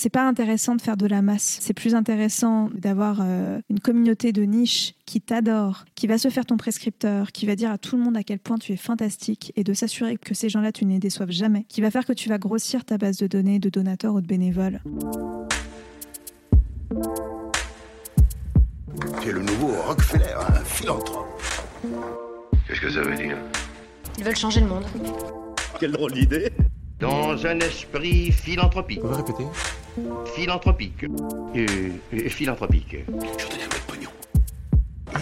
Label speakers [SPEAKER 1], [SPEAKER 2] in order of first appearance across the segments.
[SPEAKER 1] c'est pas intéressant de faire de la masse. C'est plus intéressant d'avoir euh, une communauté de niche qui t'adore, qui va se faire ton prescripteur, qui va dire à tout le monde à quel point tu es fantastique et de s'assurer que ces gens-là, tu ne les déçoives jamais, qui va faire que tu vas grossir ta base de données de donateurs ou de bénévoles.
[SPEAKER 2] Tu es le nouveau Rockefeller, un philanthrope.
[SPEAKER 3] Qu'est-ce que ça veut dire?
[SPEAKER 4] Ils veulent changer le monde.
[SPEAKER 2] Quelle drôle d'idée
[SPEAKER 3] Dans un esprit philanthropique.
[SPEAKER 2] Vous pouvez répéter
[SPEAKER 3] Philanthropique. Euh, euh, philanthropique.
[SPEAKER 2] Je un peu de pognon.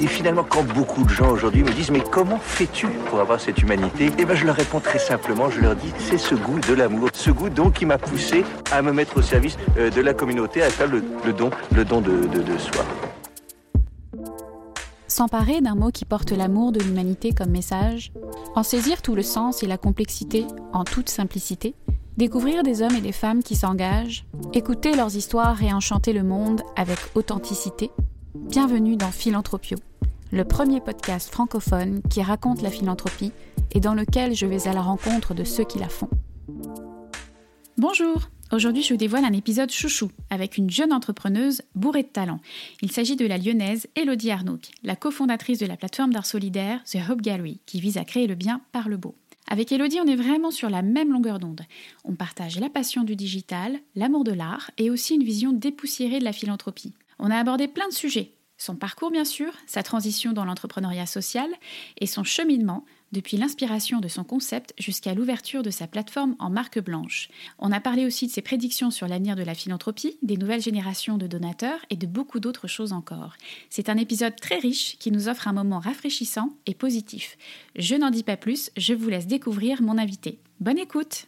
[SPEAKER 5] Et finalement, quand beaucoup de gens aujourd'hui me disent mais comment fais-tu pour avoir cette humanité? Eh ben, je leur réponds très simplement. Je leur dis c'est ce goût de l'amour, ce goût donc qui m'a poussé à me mettre au service euh, de la communauté, à faire le, le don, le don de, de, de soi.
[SPEAKER 6] S'emparer d'un mot qui porte l'amour de l'humanité comme message, en saisir tout le sens et la complexité en toute simplicité, découvrir des hommes et des femmes qui s'engagent, écouter leurs histoires et enchanter le monde avec authenticité. Bienvenue dans Philanthropio, le premier podcast francophone qui raconte la philanthropie et dans lequel je vais à la rencontre de ceux qui la font. Bonjour Aujourd'hui, je vous dévoile un épisode chouchou avec une jeune entrepreneuse bourrée de talent. Il s'agit de la lyonnaise Elodie Arnouk, la cofondatrice de la plateforme d'art solidaire The Hope Gallery, qui vise à créer le bien par le beau. Avec Elodie, on est vraiment sur la même longueur d'onde. On partage la passion du digital, l'amour de l'art et aussi une vision dépoussiérée de la philanthropie. On a abordé plein de sujets. Son parcours, bien sûr, sa transition dans l'entrepreneuriat social et son cheminement depuis l'inspiration de son concept jusqu'à l'ouverture de sa plateforme en marque blanche. On a parlé aussi de ses prédictions sur l'avenir de la philanthropie, des nouvelles générations de donateurs et de beaucoup d'autres choses encore. C'est un épisode très riche qui nous offre un moment rafraîchissant et positif. Je n'en dis pas plus, je vous laisse découvrir mon invité. Bonne écoute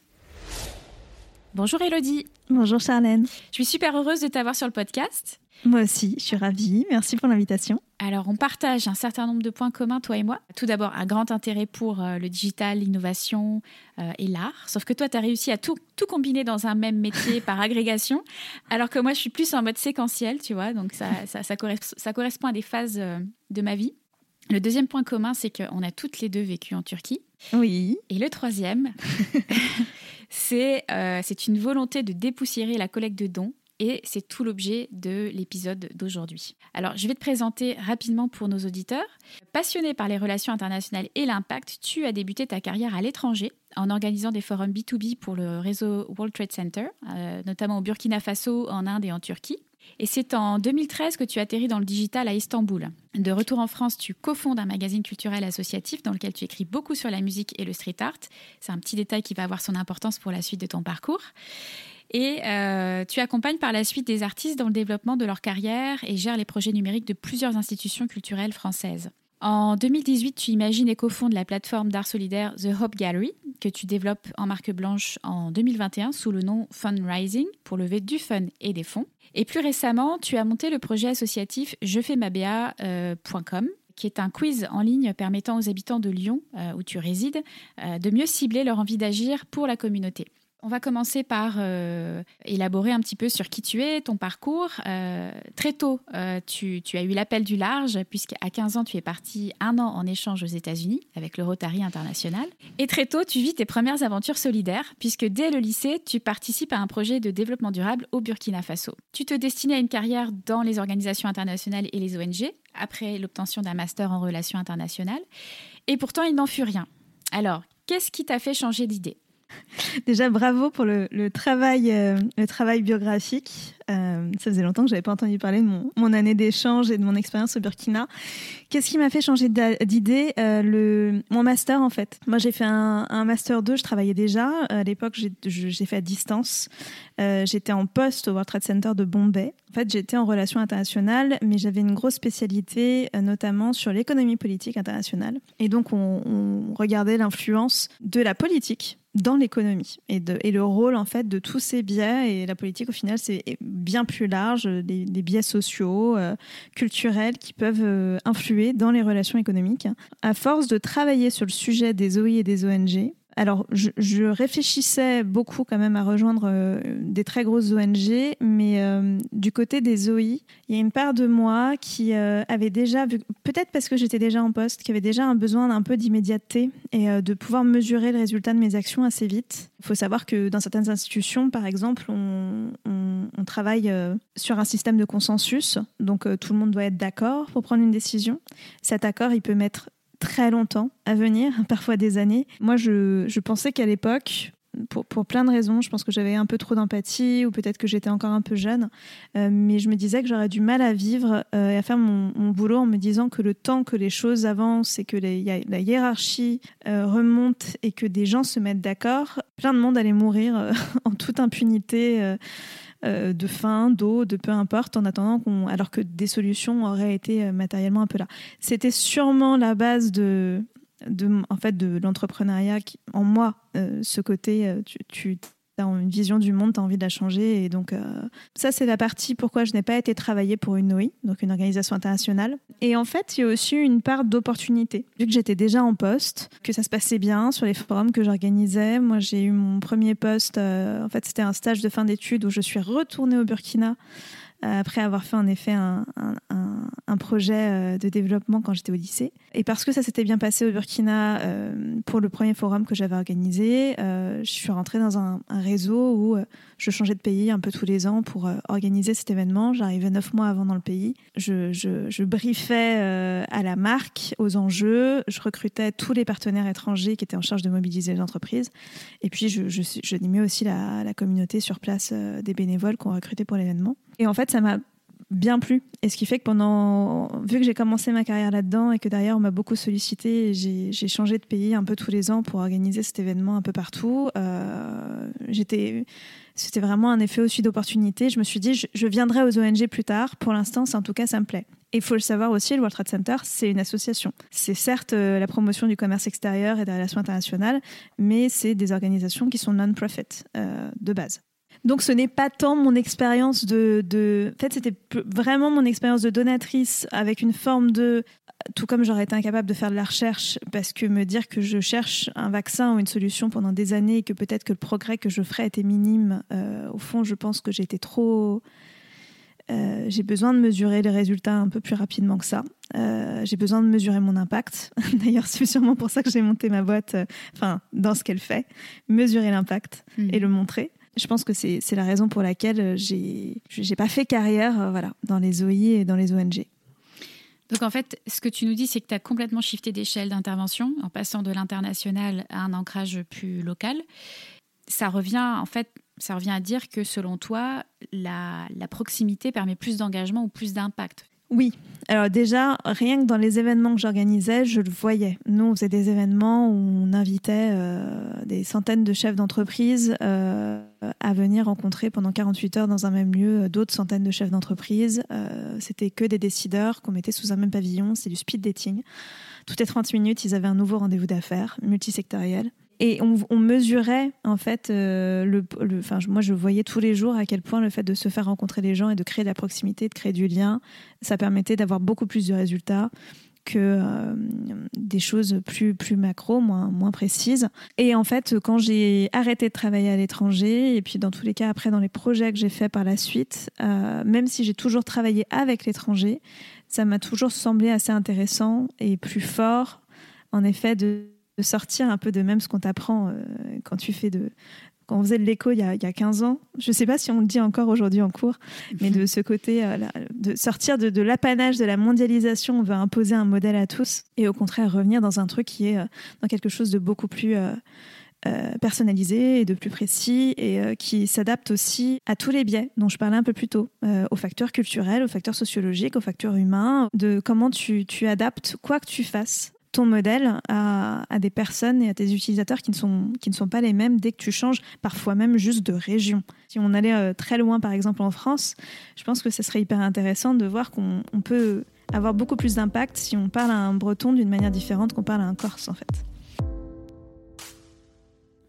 [SPEAKER 6] Bonjour Elodie
[SPEAKER 1] Bonjour Charlène.
[SPEAKER 6] Je suis super heureuse de t'avoir sur le podcast.
[SPEAKER 1] Moi aussi, je suis ravie. Merci pour l'invitation.
[SPEAKER 6] Alors, on partage un certain nombre de points communs, toi et moi. Tout d'abord, un grand intérêt pour euh, le digital, l'innovation euh, et l'art. Sauf que toi, tu as réussi à tout, tout combiner dans un même métier par agrégation, alors que moi, je suis plus en mode séquentiel, tu vois. Donc, ça, ça, ça, correspond, ça correspond à des phases euh, de ma vie. Le deuxième point commun, c'est qu'on a toutes les deux vécu en Turquie.
[SPEAKER 1] Oui.
[SPEAKER 6] Et le troisième, c'est euh, c'est une volonté de dépoussiérer la collecte de dons et c'est tout l'objet de l'épisode d'aujourd'hui. Alors, je vais te présenter rapidement pour nos auditeurs. Passionné par les relations internationales et l'impact, tu as débuté ta carrière à l'étranger en organisant des forums B2B pour le réseau World Trade Center, euh, notamment au Burkina Faso, en Inde et en Turquie. Et c'est en 2013 que tu atterris dans le digital à Istanbul. De retour en France, tu cofondes un magazine culturel associatif dans lequel tu écris beaucoup sur la musique et le street art. C'est un petit détail qui va avoir son importance pour la suite de ton parcours. Et euh, tu accompagnes par la suite des artistes dans le développement de leur carrière et gères les projets numériques de plusieurs institutions culturelles françaises. En 2018, tu imagines et cofondes la plateforme d'art solidaire The Hope Gallery, que tu développes en marque blanche en 2021 sous le nom Fundraising pour lever du fun et des fonds. Et plus récemment, tu as monté le projet associatif je fais ma BA.com qui est un quiz en ligne permettant aux habitants de Lyon, euh, où tu résides, euh, de mieux cibler leur envie d'agir pour la communauté. On va commencer par euh, élaborer un petit peu sur qui tu es, ton parcours. Euh, très tôt, euh, tu, as eu l'appel du large, puisqu'à 15 ans, tu es parti un an en échange aux États-Unis avec le Rotary International. Et très tôt, tu vis tes premières aventures solidaires, puisque dès le lycée, tu participes à un projet de développement durable au Burkina Faso. Tu te destinais à une carrière dans les organisations internationales et les ONG, après l'obtention d'un master en relations internationales. Et pourtant, il n'en fut rien. Alors, qu'est-ce qui t'a fait changer d'idée?
[SPEAKER 1] Déjà, bravo pour le, euh, travail biographique. Euh, ça faisait longtemps que j'avais pas entendu parler de mon, année d'échange et de mon expérience au Burkina. Qu'est-ce qui m'a fait changer d'idée euh, Mon master, en fait? Moi, j'ai fait un, master 2, je travaillais déjà. À l'époque, j'ai fait à distance. Euh, j'étais en poste au World Trade Center de Bombay. En fait, j'étais en relations internationales, mais j'avais une grosse spécialité, notamment sur l'économie politique internationale. Et donc, on, regardait l'influence de la politique dans l'économie et, et le rôle en fait de tous ces biais et la politique au final c'est bien plus large des, des biais sociaux euh, culturels qui peuvent euh, influer dans les relations économiques. À force de travailler sur le sujet des OI et des ONG alors, je, réfléchissais beaucoup quand même à rejoindre euh, des très grosses ONG, mais euh, du côté des OI, il y a une part de moi qui euh, avait déjà, peut-être parce que j'étais déjà en poste, qui avait déjà un besoin d'un peu d'immédiateté et de pouvoir mesurer le résultat de mes actions assez vite. Il faut savoir que dans certaines institutions, par exemple, on, on, travaille sur un système de consensus, donc tout le monde doit être d'accord pour prendre une décision. Cet accord, il peut mettre très longtemps à venir, parfois des années. Moi, je, je pensais qu'à l'époque, pour, pour, plein de raisons. Je pense que j'avais un peu trop d'empathie ou peut-être que j'étais encore un peu jeune. Euh, mais je me disais que j'aurais du mal à vivre euh, et à faire mon, mon, boulot en me disant que le temps que les choses avancent et que les, la hiérarchie euh, remonte et que des gens se mettent d'accord, plein de monde allait mourir en toute impunité. Euh, de faim, d'eau, de peu importe, en attendant qu'on, alors que des solutions auraient été matériellement un peu là. C'était sûrement la base de, de, en fait, de l'entrepreneuriat en moi, euh, ce côté, euh, tu, une vision du monde, tu as envie de la changer. Et donc, euh, ça, c'est la partie pourquoi je n'ai pas été travailler pour une OI, donc une organisation internationale. Et en fait, il y a aussi une part d'opportunité. Vu que j'étais déjà en poste, que ça se passait bien sur les forums que j'organisais, moi, j'ai eu mon premier poste. en fait, c'était un stage de fin d'études où je suis retournée au Burkina après avoir fait en effet un, un, projet de développement quand j'étais au lycée. Et parce que ça s'était bien passé au Burkina euh, pour le premier forum que j'avais organisé, euh, je suis rentrée dans un, réseau où euh, je changeais de pays un peu tous les ans pour organiser cet événement. J'arrivais neuf mois avant dans le pays. Je, je, je briefais à la marque, aux enjeux. Je recrutais tous les partenaires étrangers qui étaient en charge de mobiliser les entreprises. Et puis, je, je, je aussi la, la communauté sur place des bénévoles qu'on recrutait pour l'événement. Et en fait, ça m'a bien plu. Et ce qui fait que pendant, vu que j'ai commencé ma carrière là-dedans et que derrière on m'a beaucoup sollicité, j'ai changé de pays un peu tous les ans pour organiser cet événement un peu partout. Euh, c'était vraiment un effet aussi d'opportunité. Je me suis dit, je, je, viendrai aux ONG plus tard. Pour l'instant, en tout cas, ça me plaît. Et il faut le savoir aussi, le World Trade Center, c'est une association. C'est certes euh, la promotion du commerce extérieur et des relations internationales, mais c'est des organisations qui sont non-profit euh, de base. Donc ce n'est pas tant mon expérience de, de... En fait, c'était vraiment mon expérience de donatrice avec une forme de... Tout comme j'aurais été incapable de faire de la recherche, parce que me dire que je cherche un vaccin ou une solution pendant des années et que peut-être que le progrès que je ferais était minime, euh, au fond, je pense que j'ai été trop... Euh, j'ai besoin de mesurer les résultats un peu plus rapidement que ça. Euh, j'ai besoin de mesurer mon impact. D'ailleurs, c'est sûrement pour ça que j'ai monté ma boîte, euh, enfin, dans ce qu'elle fait, mesurer l'impact mmh. et le montrer. Je pense que c'est la raison pour laquelle j'ai j'ai pas fait carrière euh, voilà, dans les OI et dans les ONG.
[SPEAKER 6] Donc en fait, ce que tu nous dis, c'est que tu as complètement shifté d'échelle d'intervention en passant de l'international à un ancrage plus local. Ça revient en fait, ça revient à dire que selon toi, la, la proximité permet plus d'engagement ou plus d'impact.
[SPEAKER 1] Oui. Alors déjà, rien que dans les événements que j'organisais, je le voyais. Nous, on faisait des événements où on invitait euh, des centaines de chefs d'entreprise euh, à venir rencontrer pendant 48 heures dans un même lieu d'autres centaines de chefs d'entreprise. Euh, C'était que des décideurs qu'on mettait sous un même pavillon. C'est du speed dating. Toutes les 30 minutes, ils avaient un nouveau rendez-vous d'affaires multisectoriel et on, mesurait en fait euh, le, le, moi je voyais tous les jours à quel point le fait de se faire rencontrer les gens et de créer de la proximité, de créer du lien, ça permettait d'avoir beaucoup plus de résultats que euh, des choses plus plus macro, moins moins précises. Et en fait, quand j'ai arrêté de travailler à l'étranger et puis dans tous les cas après dans les projets que j'ai fait par la suite, euh, même si j'ai toujours travaillé avec l'étranger, ça m'a toujours semblé assez intéressant et plus fort en effet de de sortir un peu de même ce qu'on t'apprend euh, quand tu fais de quand on faisait de l'écho il, y a, il y a 15 ans, je ne sais pas si on le dit encore aujourd'hui en cours, mais de ce côté, euh, de sortir de, de l'apanage de la mondialisation, on veut imposer un modèle à tous, et au contraire revenir dans un truc qui est euh, dans quelque chose de beaucoup plus personnalisé et de plus précis, et qui s'adapte aussi à tous les biais dont je parlais un peu plus tôt, aux facteurs culturels, aux facteurs sociologiques, aux facteurs humains, de comment tu, tu adaptes quoi que tu fasses ton modèle à, des personnes et à tes utilisateurs qui ne, sont, qui ne sont pas les mêmes dès que tu changes, parfois même juste de région. Si on allait euh, très loin, par exemple en France, je pense que ce serait hyper intéressant de voir qu'on peut avoir beaucoup plus d'impact si on parle à un breton d'une manière différente qu'on parle à un corse, en fait.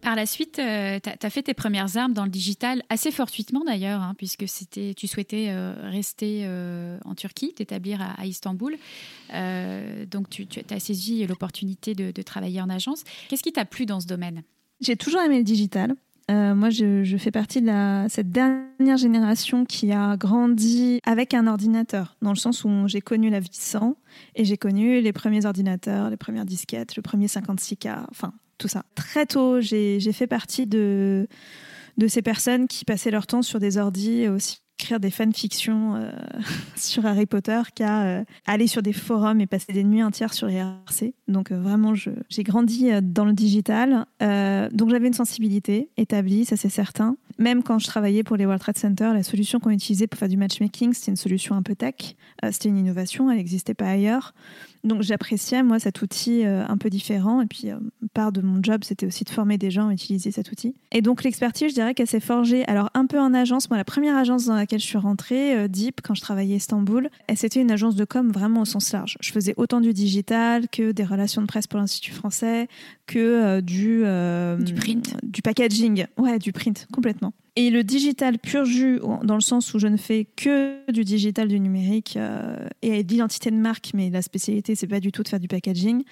[SPEAKER 6] Par la suite, euh, tu as, fait tes premières armes dans le digital, assez fortuitement d'ailleurs, hein, puisque c'était, tu souhaitais euh, rester euh, en Turquie, t'établir à, Istanbul. Donc tu, as saisi l'opportunité de, travailler en agence. Qu'est-ce qui t'a plu dans ce domaine?
[SPEAKER 1] J'ai toujours aimé le digital. Moi, je, fais partie de cette dernière génération qui a grandi avec un ordinateur, dans le sens où j'ai connu la vie sans et j'ai connu les premiers ordinateurs, les premières disquettes, le premier 56K, enfin Très tôt, j'ai fait partie de, de ces personnes qui passaient leur temps sur des ordis aussi écrire des fanfictions euh, sur Harry Potter qu'à euh, aller sur des forums et passer des nuits entières sur IRC. Donc euh, vraiment, j'ai grandi euh, dans le digital. Donc j'avais une sensibilité établie, ça c'est certain. Même quand je travaillais pour les World Trade Center, la solution qu'on utilisait pour faire du matchmaking, c'était une solution un peu tech. C'était une innovation, elle n'existait pas ailleurs. Donc j'appréciais, moi, cet outil un peu différent. Et puis, part de mon job, c'était aussi de former des gens à utiliser cet outil. Et donc l'expertise, je dirais qu'elle s'est forgée, alors un peu en agence. Moi, la première agence dans laquelle je suis rentrée, euh, Deep, quand je travaillais à Istanbul, c'était une agence de com vraiment au sens large. Je faisais autant du digital que des relations de presse pour l'Institut français, que euh, du... euh,
[SPEAKER 6] Du print.
[SPEAKER 1] Du packaging. Ouais, du print, complètement. Et le digital pur jus, dans le sens où je ne fais que du digital, du numérique euh, et de l'identité de marque, mais la spécialité, c'est pas du tout de faire du packaging.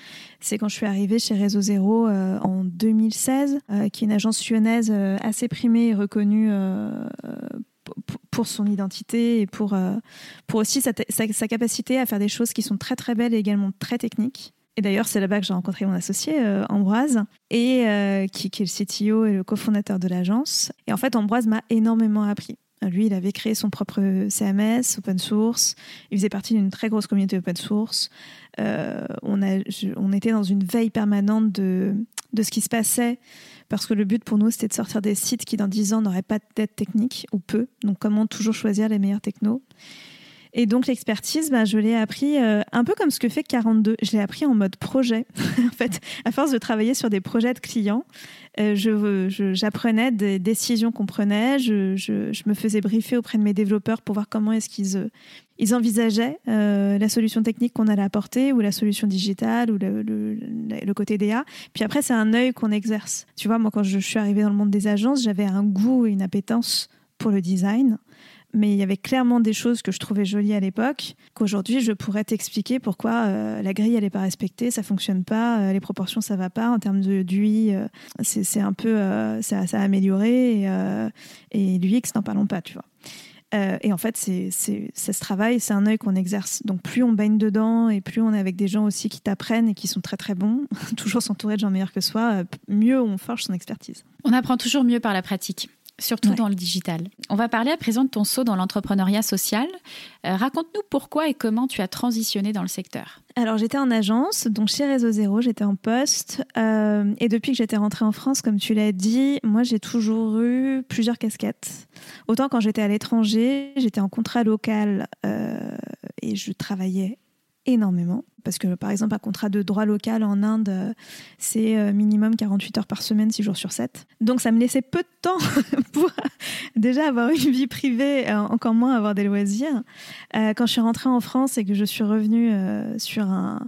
[SPEAKER 1] C'est quand je suis arrivée chez Réseau Zéro euh, en 2016, euh, qui est une agence lyonnaise assez primée et reconnue pour son identité et pour, euh, pour aussi sa, capacité à faire des choses qui sont très très belles et également très techniques. Et d'ailleurs, c'est là-bas que j'ai rencontré mon associé, euh, Ambroise, et, euh, qui, est le CTO et le cofondateur de l'agence. Et en fait, Ambroise m'a énormément appris. Lui, il avait créé son propre CMS, open source. Il faisait partie d'une très grosse communauté open source. On, a, on était dans une veille permanente de, de ce qui se passait, parce que le but pour nous, c'était de sortir des sites qui, dans 10 ans, n'auraient pas de technique, ou peu. Donc, comment toujours choisir les meilleurs technos? Et donc l'expertise, bah, je l'ai appris euh, un peu comme ce que fait 42. Je l'ai appris en mode projet. en fait, à force de travailler sur des projets de clients, euh, j'apprenais des décisions qu'on prenait. Je, je- me faisais briefer auprès de mes développeurs pour voir comment est-ce qu'ils euh, ils envisageaient euh, la solution technique qu'on allait apporter ou la solution digitale ou le- le côté DA. Puis après, c'est un œil qu'on exerce. Tu vois, moi, quand je suis arrivée dans le monde des agences, j'avais un goût et une appétence pour le design mais il y avait clairement des choses que je trouvais jolies à l'époque qu'aujourd'hui je pourrais t'expliquer pourquoi euh, la grille elle est pas respectée, ça fonctionne pas, euh, les proportions ça va pas en termes de euh, c'est un peu ça, ça a amélioré et, et l'UX n'en parlons pas, tu vois. Et en fait, c'est ce travail, c'est un œil qu'on exerce. Donc, plus on baigne dedans et plus on est avec des gens aussi qui t'apprennent et qui sont très très bons, toujours s'entourer de gens meilleurs que soi, mieux on forge son expertise.
[SPEAKER 6] On apprend toujours mieux par la pratique, surtout
[SPEAKER 1] Ouais.
[SPEAKER 6] dans le digital. On va parler à présent de ton saut dans l'entrepreneuriat social. Euh, Raconte-nous pourquoi et comment tu as transitionné dans le secteur.
[SPEAKER 1] Alors j'étais en agence, donc chez Réseau Zéro, j'étais en poste. euh, et depuis que j'étais rentrée en France, comme tu l'as dit, moi j'ai toujours eu plusieurs casquettes. Autant quand j'étais à l'étranger, j'étais en contrat local euh, et je travaillais énormément. Parce que par exemple, un contrat de droit local en Inde, euh, c'est euh, minimum 48 heures par semaine, 6 jours sur 7. Donc ça me laissait peu de temps pour déjà avoir une vie privée, euh, encore moins avoir des loisirs. Quand je suis rentrée en France et que je suis revenue sur un,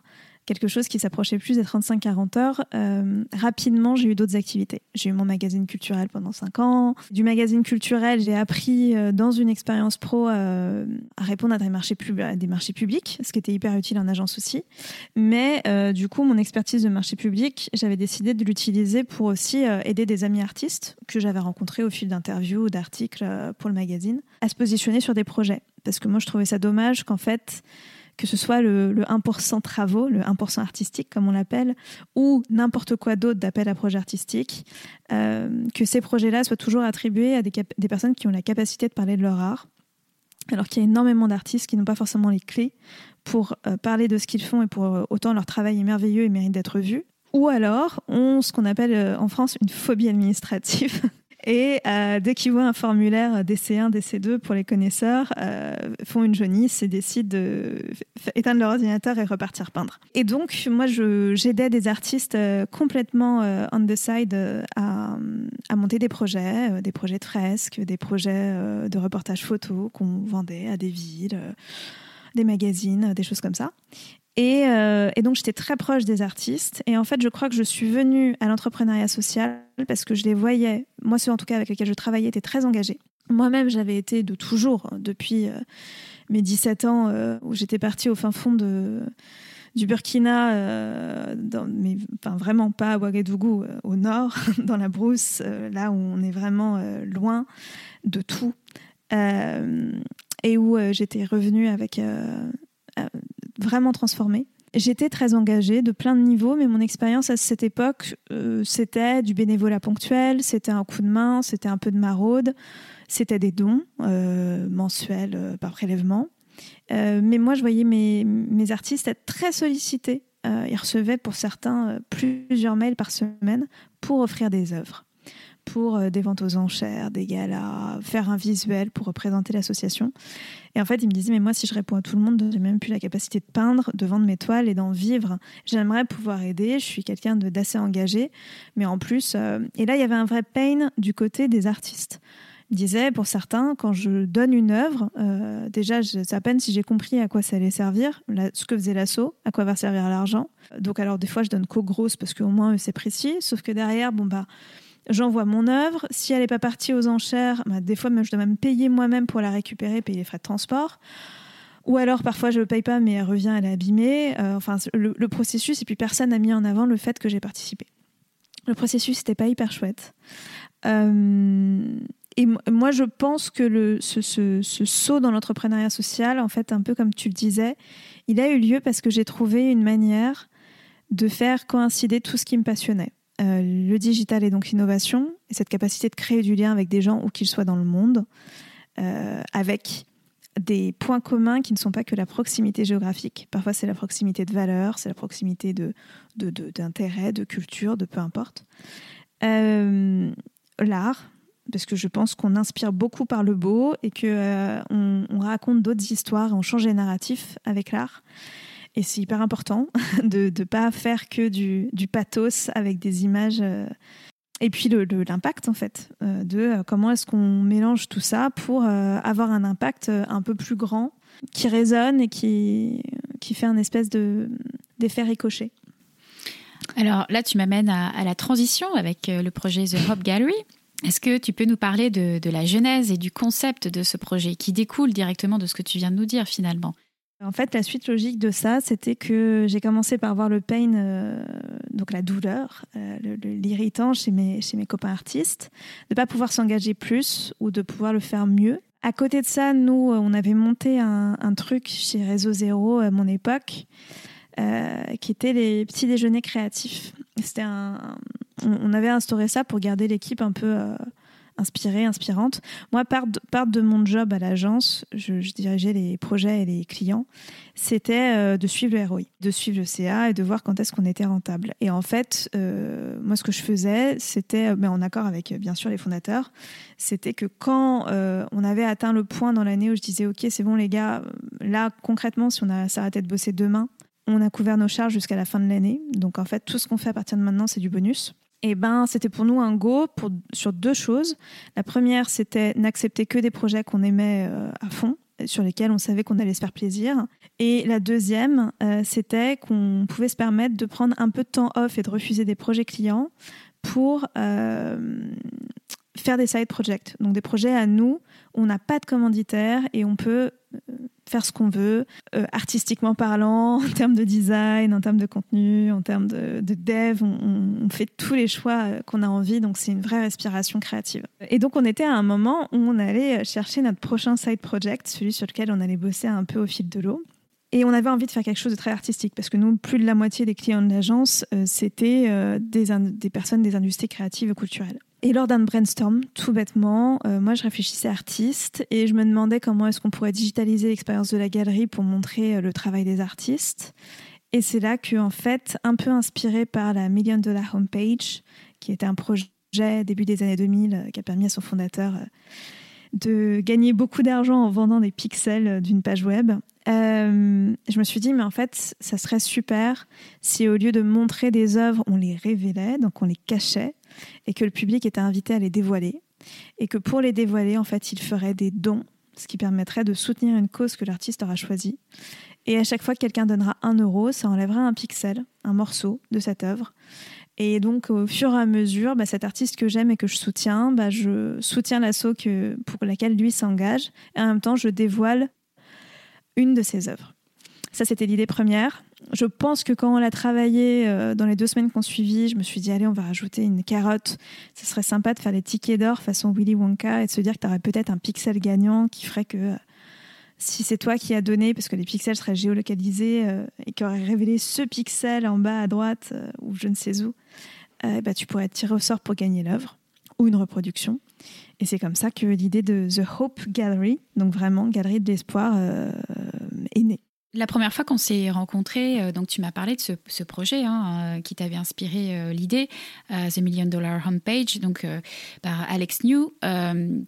[SPEAKER 1] quelque chose qui s'approchait plus des 35-40 heures, euh, rapidement, j'ai eu d'autres activités. J'ai eu mon magazine culturel pendant 5 ans. Du magazine culturel, j'ai appris euh, dans une expérience pro euh, à répondre à des, marchés à des marchés publics, ce qui était hyper utile en agence aussi. Mais du coup, mon expertise de marché public, j'avais décidé de l'utiliser pour aussi aider des amis artistes que j'avais rencontrés au fil d'interviews ou d'articles pour le magazine à se positionner sur des projets. Parce que moi, je trouvais ça dommage qu'en fait, que ce soit le, le 1% travaux, le 1% artistique comme on l'appelle, ou n'importe quoi d'autre d'appel à projet artistique, euh, que ces projets-là soient toujours attribués à des, personnes qui ont la capacité de parler de leur art, alors qu'il y a énormément d'artistes qui n'ont pas forcément les clés pour euh, parler de ce qu'ils font et pour euh, autant leur travail est merveilleux et mérite d'être vu. Ou alors ont ce qu'on appelle en France une phobie administrative. Et euh, dès qu'ils voient un formulaire DC1, DC2 pour les connaisseurs, euh, font une jaunisse et décident de f- éteindre leur ordinateur et repartir peindre. Et donc, moi, j'aidais des artistes euh, complètement on the side à, à monter des projets, des projets de fresques, des projets de reportages photos qu'on vendait à des villes, des magazines, des choses comme ça. Et, euh, et donc, j'étais très proche des artistes. Et en fait, je crois que je suis venue à l'entrepreneuriat social parce que je les voyais, moi, ceux en tout cas avec lesquels je travaillais, étaient très engagés. Moi-même, j'avais été de toujours, depuis euh, mes 17 ans, euh, où j'étais partie au fin fond du Burkina, mais enfin, vraiment pas à Ouagadougou, au nord, dans la brousse, là où on est vraiment loin de tout. Et où j'étais revenue avec vraiment transformée. J'étais très engagée de plein de niveaux, mais mon expérience à cette époque, euh, c'était du bénévolat ponctuel, c'était un coup de main, c'était un peu de maraude, c'était des dons, euh, mensuel euh, par prélèvement. Mais moi, je voyais mes, mes artistes être très sollicités. Ils recevaient pour certains plusieurs mails par semaine pour offrir des œuvres, pour euh, des ventes aux enchères, des galas, faire un visuel pour représenter l'association. Et en fait, ils me disaient, mais moi, si je réponds à tout le monde, j'ai même plus la capacité de peindre, de vendre mes toiles et d'en vivre. J'aimerais pouvoir aider, je suis quelqu'un d'assez engagé, mais en plus, euh, et là, il y avait un vrai pain du côté des artistes disait, pour certains, quand je donne une œuvre, euh, déjà, c'est à peine si j'ai compris à quoi ça allait servir, la- ce que faisait l'assaut, à quoi va servir l'argent. Donc, alors, des fois, je donne qu'aux grosses parce qu'au moins, c'est précis. Sauf que derrière, bon, bah, j'envoie mon œuvre. Si elle n'est pas partie aux enchères, bah, des fois, même, je dois même payer moi-même pour la récupérer, payer les frais de transport. Ou alors, parfois, je ne paye pas, mais elle revient, elle est abîmée. Euh, enfin, le, processus, et puis personne n'a mis en avant le fait que j'ai participé. Le processus, n'était pas hyper chouette. Euh, et moi, je pense que le, ce, ce- ce saut dans l'entrepreneuriat social, en fait, un peu comme tu le disais, il a eu lieu parce que j'ai trouvé une manière de faire coïncider tout ce qui me passionnait. Euh, le digital et donc l'innovation, et cette capacité de créer du lien avec des gens où qu'ils soient dans le monde, euh, avec des points communs qui ne sont pas que la proximité géographique. Parfois, c'est la proximité de valeurs, c'est la proximité de, de, de- culture, de peu importe. Euh, l'art, parce que je pense qu'on inspire beaucoup par le beau et que on, on raconte d'autres histoires, on change les narratifs avec l'art. Et c'est hyper important de ne pas faire que du, du pathos avec des images. euh, et puis l'impact, en fait, euh, de euh, comment est-ce qu'on mélange tout ça pour avoir un impact un peu plus grand, qui résonne et qui, qui fait un espèce de, d'effet ricochet.
[SPEAKER 6] Alors là, tu m'amènes à, la transition avec le projet The Hop Gallery. Est-ce que tu peux nous parler de, de la genèse et du concept de ce projet qui découle directement de ce que tu viens de nous dire finalement?
[SPEAKER 1] En fait, la suite logique de ça, c'était que j'ai commencé par voir le pain, euh, donc la douleur, euh, l'irritant chez mes, copains artistes, de ne pas pouvoir s'engager plus ou de pouvoir le faire mieux. À côté de ça, nous, euh, on avait monté un, truc chez Réseau Zéro à mon époque, qui était les petits déjeuners créatifs. C'était un, on, on avait instauré ça pour garder l'équipe un peu inspirée, inspirante. Moi, part de, de mon job à l'agence, je, dirigeais les projets et les clients, c'était euh, de suivre le ROI, de suivre le CA et de voir quand est-ce qu'on était rentable. Et en fait, euh, moi, ce que je faisais, c'était, mais en accord avec euh, bien sûr les fondateurs, c'était que quand euh, on avait atteint le point dans l'année où je disais, OK, c'est bon les gars, là, concrètement, si on a de bosser demain, on a couvert nos charges jusqu'à la fin de l'année. Donc en fait, tout ce qu'on fait à partir de maintenant, c'est du bonus. Et ben, c'était pour nous un go sur deux choses. La première, c'était n'accepter que des projets qu'on aimait euh, à fond, sur lesquels on savait qu'on allait se faire plaisir. Et la deuxième, euh, c'était qu'on pouvait se permettre de prendre un peu de temps off et de refuser des projets clients pour euh, faire des side projects. Donc des projets à nous, on n'a pas de commanditaire et on peut euh, faire ce qu'on veut, euh, artistiquement parlant, en termes de design, en termes de contenu, en termes de, de dev, on, on- on fait tous les choix euh, qu'on a envie, donc c'est une vraie respiration créative. Et donc on était à un moment où on allait chercher notre prochain side project, celui sur lequel on allait bosser un peu au fil de l'eau. Et on avait envie de faire quelque chose de très artistique parce que nous, plus de la moitié des clients de l'agence, euh, c'était euh, des, personnes des industries créatives et culturelles. Et lors d'un brainstorm, tout bêtement, euh, moi je réfléchissais artiste et je me demandais comment est-ce qu'on pourrait digitaliser l'expérience de la galerie pour montrer le travail des artistes. Et c'est là que, en fait, un peu inspiré par la Million Dollar Homepage, qui était un projet début des années 2000 euh, qui a permis à son fondateur de gagner beaucoup d'argent en vendant des pixels d'une page web. Euh, je me suis dit, mais en fait, ça serait super si au lieu de montrer des œuvres, on les révélait, donc on les cachait, et que le public était invité à les dévoiler. Et que pour les dévoiler, en fait, il ferait des dons, ce qui permettrait de soutenir une cause que l'artiste aura choisie. Et à chaque fois que quelqu'un donnera un euro, ça enlèvera un pixel, un morceau de cette œuvre. Et donc, au fur et à mesure, bah, cet artiste que j'aime et que je soutiens, bah, je soutiens l'assaut pour laquelle lui s'engage. Et en même temps, je dévoile une de ses œuvres. Ça, c'était l'idée première. Je pense que quand on l'a travaillé euh, dans les deux semaines qu'on suivit, je me suis dit, allez, on va rajouter une carotte. Ce serait sympa de faire des tickets d'or façon Willy Wonka et de se dire que tu aurais peut-être un pixel gagnant qui ferait que euh, si c'est toi qui as donné, parce que les pixels seraient géolocalisés euh, et qui aurait révélé ce pixel en bas à droite ou je ne sais où, bah, tu pourrais tiré au sort pour gagner l'œuvre ou une reproduction. Et c'est comme ça que l'idée de The Hope Gallery, donc vraiment galerie de l'espoir, euh, est née.
[SPEAKER 6] La première fois qu'on s'est rencontrés, euh, donc tu m'as parlé de ce, projet hein, euh, qui t'avait inspiré euh, l'idée, The Million Dollar Homepage, donc par Alex New,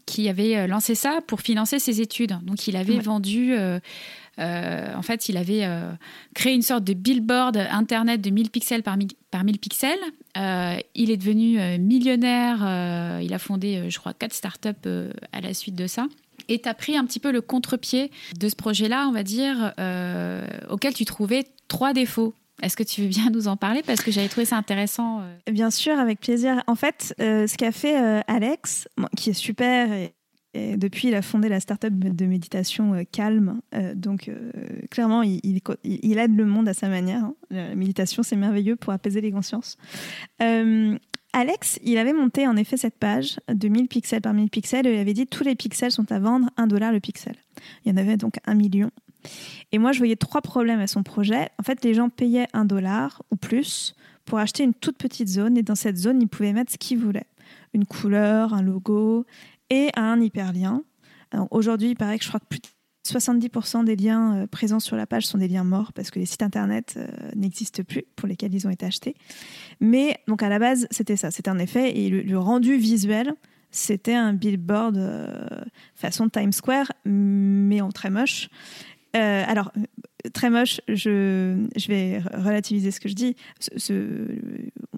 [SPEAKER 6] qui avait lancé ça pour financer ses études. Donc il avait vendu, en fait, il avait créé une sorte de billboard internet de 1000 pixels par 1000, par 1000 pixels. Il est devenu millionnaire. il a fondé, je crois, quatre startups à la suite de ça. Et tu as pris un petit peu le contre-pied de ce projet-là, on va dire, euh, auquel tu trouvais trois défauts. Est-ce que tu veux bien nous en parler? Parce que j'avais trouvé ça intéressant.
[SPEAKER 1] Euh. Bien sûr, avec plaisir. En fait, euh, ce qu'a fait Alex, qui est super, depuis, il a fondé la startup de méditation Calme. donc, clairement, il, il, aide le monde à sa manière. Hein. La méditation, c'est merveilleux pour apaiser les consciences. Alex, il avait monté en effet cette page de 1000 pixels par 1000 pixels et il avait dit tous les pixels sont à vendre 1 dollar le pixel. Il y en avait donc un million. Et moi, je voyais trois problèmes à son projet. En fait, les gens payaient 1 dollar ou plus pour acheter une toute petite zone et dans cette zone, ils pouvaient mettre ce qu'ils voulaient. Une couleur, un logo et un hyperlien. Aujourd'hui, il paraît que je crois que plus 70% des liens euh, présents sur la page sont des liens morts parce que les sites internet euh, n'existent plus pour lesquels ils ont été achetés. Mais donc à la base, c'était ça, c'était un effet et le, rendu visuel, c'était un billboard euh, façon Times Square, mais en très moche. Alors, très moche, je, vais relativiser ce que je dis.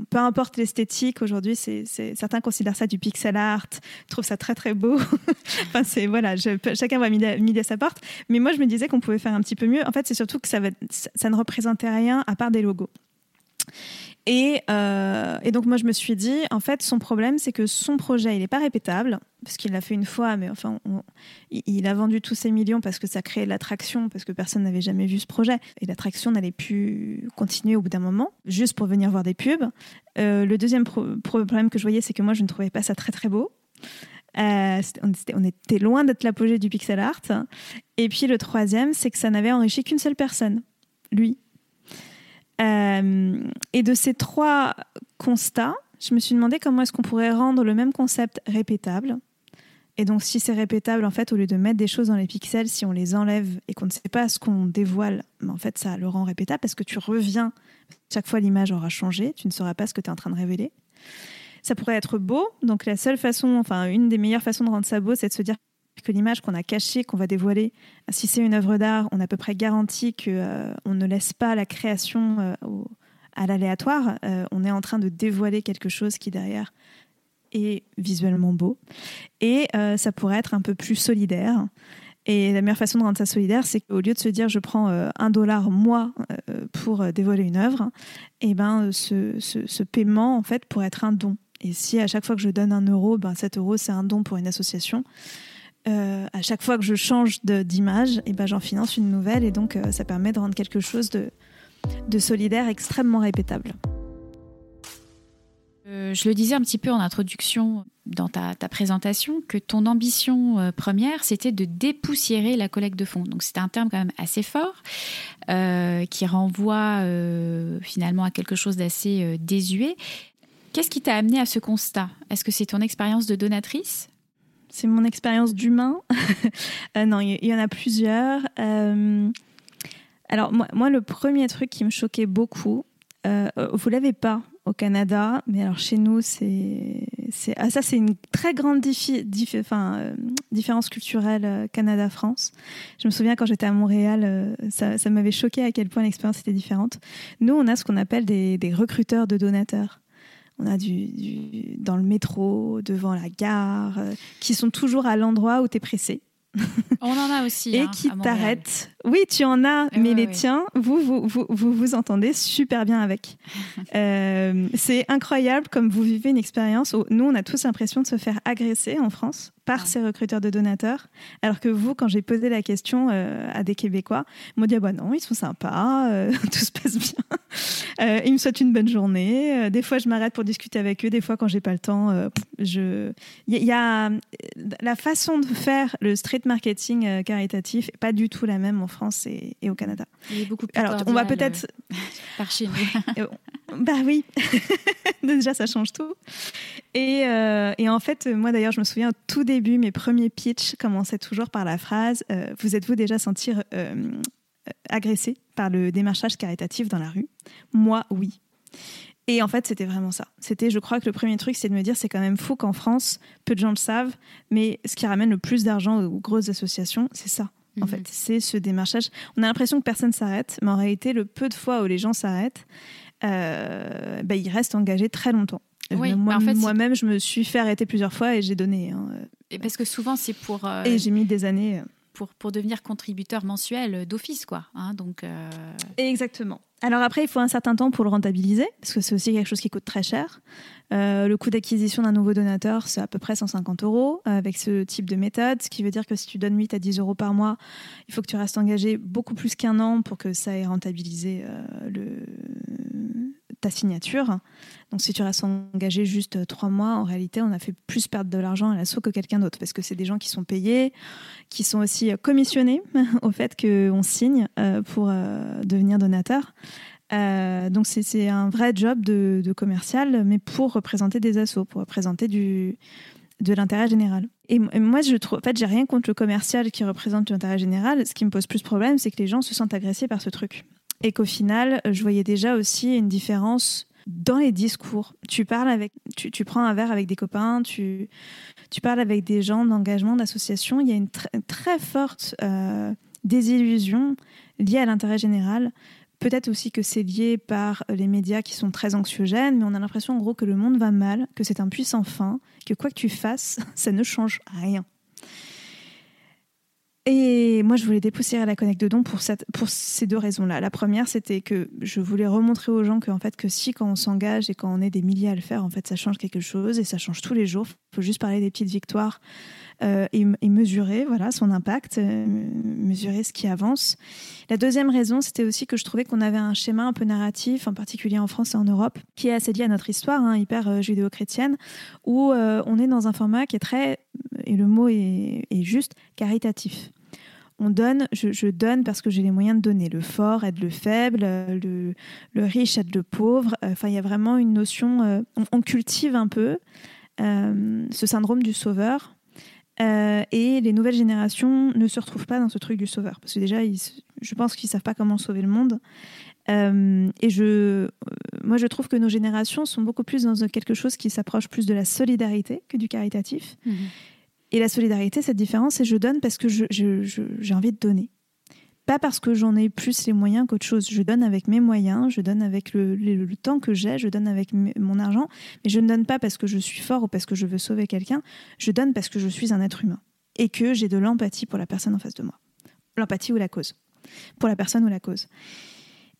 [SPEAKER 1] Peu importe l'esthétique, aujourd'hui, certains considèrent ça du pixel art, trouvent ça très très beau. enfin, c'est voilà, chacun va midi à sa porte. Mais moi, je me disais qu'on pouvait faire un petit peu mieux. En fait, c'est surtout que ça ne représentait rien à part des logos. Euh, et, donc moi je me suis dit, en fait, son problème, c'est que son projet, il n'est pas répétable, parce qu'il l'a fait une fois, mais enfin, il a vendu tous ses millions parce que ça créait l'attraction, parce que personne n'avait jamais vu ce projet. Et l'attraction n'allait plus continuer au bout d'un moment, juste pour venir voir des pubs. Euh, le deuxième problème que je voyais, c'est que moi, je ne trouvais pas ça très très beau. Euh, on, était, loin d'être l'apogée du pixel art. Et puis le troisième, c'est que ça n'avait enrichi qu'une seule personne, lui. Euh, et de ces trois constats, je me suis demandé comment est-ce qu'on pourrait rendre le même concept répétable. Et donc, si c'est répétable, en fait, au lieu de mettre des choses dans les pixels, si on les enlève et qu'on ne sait pas ce qu'on dévoile, mais en fait, ça le rend répétable parce que tu reviens. Chaque fois, l'image aura changé. Tu ne sauras pas ce que tu es en train de révéler. Ça pourrait être beau. Donc, la seule façon, enfin, une des meilleures façons de rendre ça beau, c'est de se dire que l'image qu'on a cachée, qu'on va dévoiler, si c'est une œuvre d'art, on a à peu près garanti qu'on euh, ne laisse pas la création euh, à l'aléatoire. Euh, on est en train de dévoiler quelque chose qui derrière est visuellement beau. Et ça pourrait être un peu plus solidaire. Et la meilleure façon de rendre ça solidaire, c'est qu'au lieu de se dire je prends un dollar moi pour dévoiler une œuvre, et eh ben ce, ce, paiement en fait pourrait être un don. Et si à chaque fois que je donne un euro, ben cet euro c'est un don pour une association, euh, à chaque fois que je change d'image, et eh ben, j'en finance une nouvelle et donc euh, ça permet de rendre quelque chose de, solidaire extrêmement répétable.
[SPEAKER 6] Euh, je le disais un petit peu en introduction dans ta, ta présentation que ton ambition première, c'était de dépoussiérer la collecte de fonds. Donc c'était un terme quand même assez fort qui renvoie finalement à quelque chose d'assez désuet. Qu'est-ce qui t'a amené à ce constat? Est-ce que c'est ton expérience de donatrice?
[SPEAKER 1] C'est mon expérience d'humain. Euh, non, il y, en a plusieurs. Euh, alors moi, le premier truc qui me choquait beaucoup, euh, vous l'avez pas au Canada, mais alors chez nous, c'est, ah, ça, c'est une très grande différence culturelle Canada-France. Je me souviens quand j'étais à Montréal, ça, m'avait choqué à quel point l'expérience était différente. Nous, on a ce qu'on appelle des recruteurs de donateurs on a du, dans le métro, devant la gare, euh, qui sont toujours à l'endroit où tu es pressé.
[SPEAKER 6] On en a aussi.
[SPEAKER 1] et
[SPEAKER 6] hein,
[SPEAKER 1] qui t'arrêtent. Oui, tu en as, mais les tiens, vous vous, vous vous, entendez super bien avec. Euh, c'est incroyable comme vous vivez une expérience où nous, on a tous l'impression de se faire agresser en France par ces recruteurs de donateurs. Alors que vous, quand j'ai posé la question euh, à des Québécois, ils m'ont dit ah bah non, ils sont sympas, euh, tout se passe bien. Ils me souhaitent une bonne journée. des fois, je m'arrête pour discuter avec eux. Des fois, quand j'ai pas le temps, je. Il y, a la façon de faire le street marketing caritatif, pas du tout la même en France et, au Canada.
[SPEAKER 6] Il est beaucoup plus
[SPEAKER 1] Alors, on va peut-être
[SPEAKER 6] par chez
[SPEAKER 1] Bah oui, déjà ça change tout. Et, euh, et en fait, moi d'ailleurs, je me souviens au tout début, mes premiers pitchs commençaient toujours par la phrase euh, Vous êtes-vous déjà senti euh, agressé par le démarchage caritatif dans la rue? Moi, oui. Et en fait, c'était vraiment ça. C'était, je crois que le premier truc, c'est de me dire, c'est quand même fou qu'en France, peu de gens le savent, mais ce qui ramène le plus d'argent aux grosses associations, c'est ça. En
[SPEAKER 6] Mhm.
[SPEAKER 1] fait, c'est ce démarchage. On a l'impression que personne s'arrête, mais en réalité, le peu de fois où les gens s'arrêtent, euh, bah, ils restent engagés très longtemps.
[SPEAKER 6] Oui,
[SPEAKER 1] Euh,
[SPEAKER 6] mais
[SPEAKER 1] moi,
[SPEAKER 6] en fait, c'est-
[SPEAKER 1] moi-même, je me suis fait arrêter plusieurs fois et j'ai donné. hein.
[SPEAKER 6] Et parce que souvent, c'est pour, euh,
[SPEAKER 1] Et j'ai mis des années. euh.
[SPEAKER 6] pour, pour devenir contributeur mensuel d'office, quoi. hein, donc, euh,
[SPEAKER 1] Exactement. Alors après, il faut un certain temps pour le rentabiliser, parce que c'est aussi quelque chose qui coûte très cher. Euh, le coût d'acquisition d'un nouveau donateur, c'est à peu près 150 euros avec ce type de méthode, ce qui veut dire que si tu donnes 8 à 10 euros par mois, il faut que tu restes engagé beaucoup plus qu'un an pour que ça ait rentabilisé euh, le... ta signature. Donc si tu restes engagé juste 3 mois, en réalité, on a fait plus perdre de l'argent à l'assaut que quelqu'un d'autre, parce que c'est des gens qui sont payés, qui sont aussi commissionnés au fait qu'on signe euh, pour devenir donateur. Euh, donc c'est- un vrai job de, commercial, mais pour représenter des assos, pour représenter du, de l'intérêt général. Et, moi, je trouve, en fait, j'ai rien contre le commercial qui représente l'intérêt général. Ce qui me pose plus problème, c'est que les gens se sentent agressés par ce truc. Et qu'au final, je voyais déjà aussi une différence dans les discours. Tu parles avec, tu, prends un verre avec des copains, tu, tu parles avec des gens d'engagement, d'association. Il y a une tr- très forte euh, désillusion liée à l'intérêt général. Peut-être aussi que c'est lié par les médias qui sont très anxiogènes, mais on a l'impression en gros que le monde va mal, que c'est un puissant fin, que quoi que tu fasses, ça ne change rien. Et moi, je voulais dépoussiérer la Connect de Don pour, pour ces deux raisons-là. La première, c'était que je voulais remontrer aux gens que, en fait, que si, quand on s'engage et quand on est des milliers à le faire, en fait, ça change quelque chose et ça change tous les jours. Il faut juste parler des petites victoires euh, et, mesurer voilà, son impact, euh, mesurer ce qui avance. La deuxième raison, c'était aussi que je trouvais qu'on avait un schéma un peu narratif, en particulier en France et en Europe, qui est assez lié à notre histoire, hein, hyper euh, judéo-chrétienne, où on est dans un format qui est très, et le mot est, juste, caritatif. On donne, je, donne parce que j'ai les moyens de donner. Le fort aide le faible, le, riche aide le pauvre. Enfin, il y a vraiment une notion. on, cultive un peu ce syndrome du sauveur. Euh, et les nouvelles générations ne se retrouvent pas dans ce truc du sauveur. Parce que déjà, ils, je pense qu'ils ne savent pas comment sauver le monde. Euh, et je, euh, moi, je trouve que nos générations sont beaucoup plus dans quelque chose qui s'approche plus de la solidarité que du caritatif. Et la solidarité, cette différence, c'est je donne parce que je- je- je- j'ai envie de donner. Pas parce que j'en ai plus les moyens qu'autre chose. Je donne avec mes moyens, je donne avec le, temps que j'ai, je donne avec mon argent. Mais je ne donne pas parce que je suis fort ou parce que je veux sauver quelqu'un. Je donne parce que je suis un être humain. Et que j'ai de l'empathie pour la personne en face de moi. L'empathie ou la cause. Pour la personne ou la cause.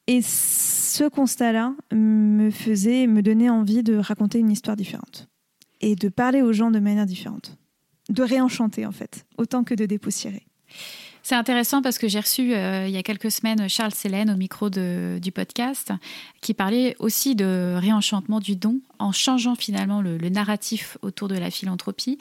[SPEAKER 1] Et ce constat-là me faisait, me donnait envie de raconter une histoire différente. Et de parler aux gens de manière différente de réenchanter en fait, autant que de dépoussiérer.
[SPEAKER 6] C'est intéressant parce que j'ai reçu euh, il y a quelques semaines Charles Sélène au micro du podcast qui parlait aussi de réenchantement du don en changeant finalement le, narratif autour de la philanthropie,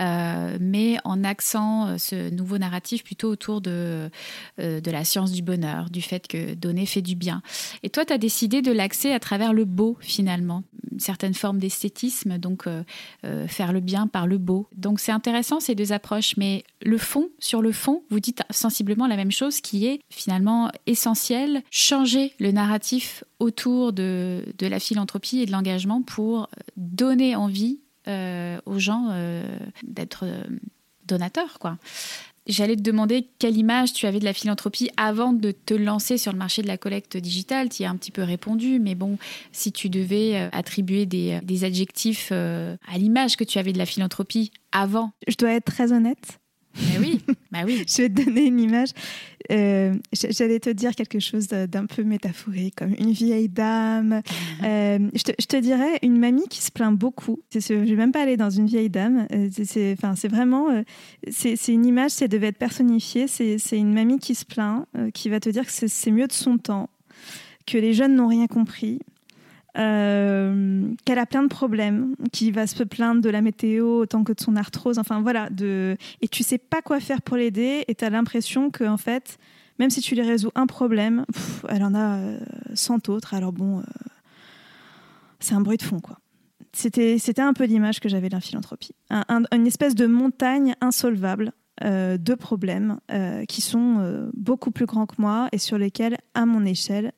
[SPEAKER 6] euh, mais en axant euh, ce nouveau narratif plutôt autour de, euh, de la science du bonheur, du fait que donner fait du bien. Et toi, tu as décidé de l'axer à travers le beau finalement, une certaine forme d'esthétisme, donc faire le bien par le beau. Donc c'est intéressant ces deux approches, mais le fond, sur le fond, vous dites sensiblement la même chose qui est finalement essentiel, changer le narratif autour de, de la philanthropie et de l'engagement pour donner envie euh, aux gens euh, d'être euh, donateurs, quoi. J'allais te demander quelle image tu avais de la philanthropie avant de te lancer sur le marché de la collecte digitale. Tu y as un petit peu répondu, mais bon, si tu devais attribuer des, adjectifs à l'image que tu avais de la philanthropie avant.
[SPEAKER 1] Je dois être très honnête.
[SPEAKER 6] Mais oui, bah oui.
[SPEAKER 1] Je vais te donner une image. Euh, J'allais te dire quelque chose d'un peu métaphorique, comme une vieille dame. Euh, je, te, je, te, dirais une mamie qui se plaint beaucoup. Je ne vais même pas aller dans une vieille dame. C'est enfin, vraiment, euh, c'est une image, c'est devait être personnifié. C'est une mamie qui se plaint, euh, qui va te dire que c'est mieux de son temps, que les jeunes n'ont rien compris, euh, qu'elle a plein de problèmes, qui va se plaindre de la météo autant que de son arthrose, enfin voilà, et tu sais pas quoi faire pour l'aider, et tu as l'impression que en fait, même si tu lui résous un problème, elle en a euh, 100 autres, alors bon, euh, c'est un bruit de fond, quoi. C'était, un peu l'image que j'avais de la philanthropie. Un- un- une espèce de montagne insolvable euh, de problèmes qui sont beaucoup plus grands que moi et sur lesquels, à mon échelle,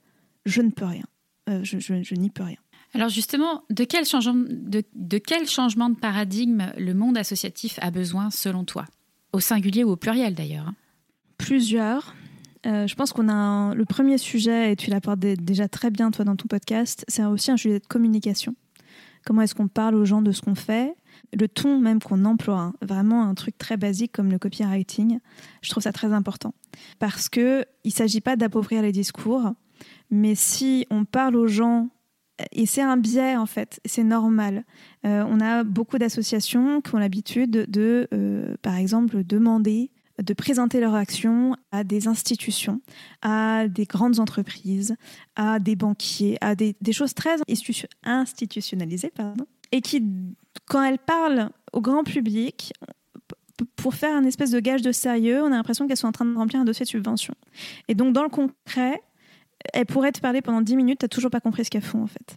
[SPEAKER 1] je ne peux rien. Euh, je, je- je n'y peux rien.
[SPEAKER 6] Alors justement, de quel, changement, de, de quel changement de paradigme le monde associatif a besoin selon toi? Au singulier ou au pluriel d'ailleurs hein.
[SPEAKER 1] Plusieurs. Euh, je pense qu'on a un- le premier sujet, et tu l'apportes dé- déjà très bien toi dans ton podcast, c'est aussi un sujet de communication. Comment est-ce qu'on parle aux gens de ce qu'on fait? Le ton même qu'on emploie, hein. vraiment un truc très basique comme le copywriting, je trouve ça très important. Parce que il s'agit pas d'appauvrir les discours, mais si on parle aux gens, et c'est un biais en fait, c'est normal. Euh, on a beaucoup d'associations qui ont l'habitude de, euh, par exemple, demander de présenter leur action à des institutions, à des grandes entreprises, à des banquiers, à des, choses très institu- institutionnalisées, pardon, et qui, quand elles parlent au grand public, pour faire un espèce de gage de sérieux, on a l'impression qu'elles sont en train de remplir un dossier de subvention. Et donc, dans le concret, elles pourraient te parler pendant 10 minutes, t'as toujours pas compris ce qu'elles font, en fait.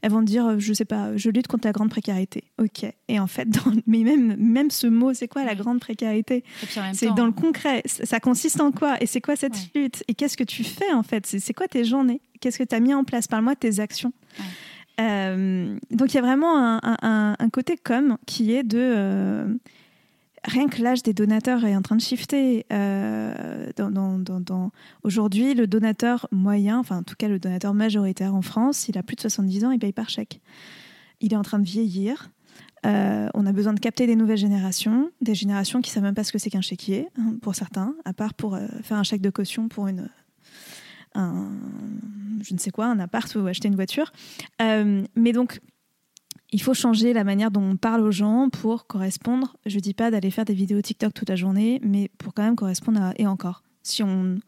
[SPEAKER 1] Elles vont te dire, euh, je sais pas, je lutte contre la grande précarité. Ok. Et en fait, dans- mais même, même ce mot, c'est quoi la grande précarité c'est dans le concret. C- Ça consiste en quoi? Et c'est quoi cette
[SPEAKER 6] Ouais.
[SPEAKER 1] lutte? Et qu'est-ce que tu fais en fait? C'est quoi tes journées? Qu'est-ce que tu as mis en place? Parle-moi de tes actions. Euh, donc il y a vraiment un, un- côté com qui est de... euh, rien que l'âge des donateurs est en train de shifter. Euh, Aujourd'hui, le donateur moyen, enfin en tout cas le donateur majoritaire en France, il a plus de 70 ans, il paye par chèque. Il est en train de vieillir. Euh, on a besoin de capter des nouvelles générations, des générations qui ne savent même pas ce que c'est qu'un chéquier, hein, pour certains, à part pour euh, faire un chèque de caution pour une, un, je ne sais quoi, un appart ou acheter une voiture. Mais donc, il faut changer la manière dont on parle aux gens pour correspondre. Je dis pas d'aller faire des vidéos TikTok toute la journée, mais pour quand même correspondre à et encore. Si on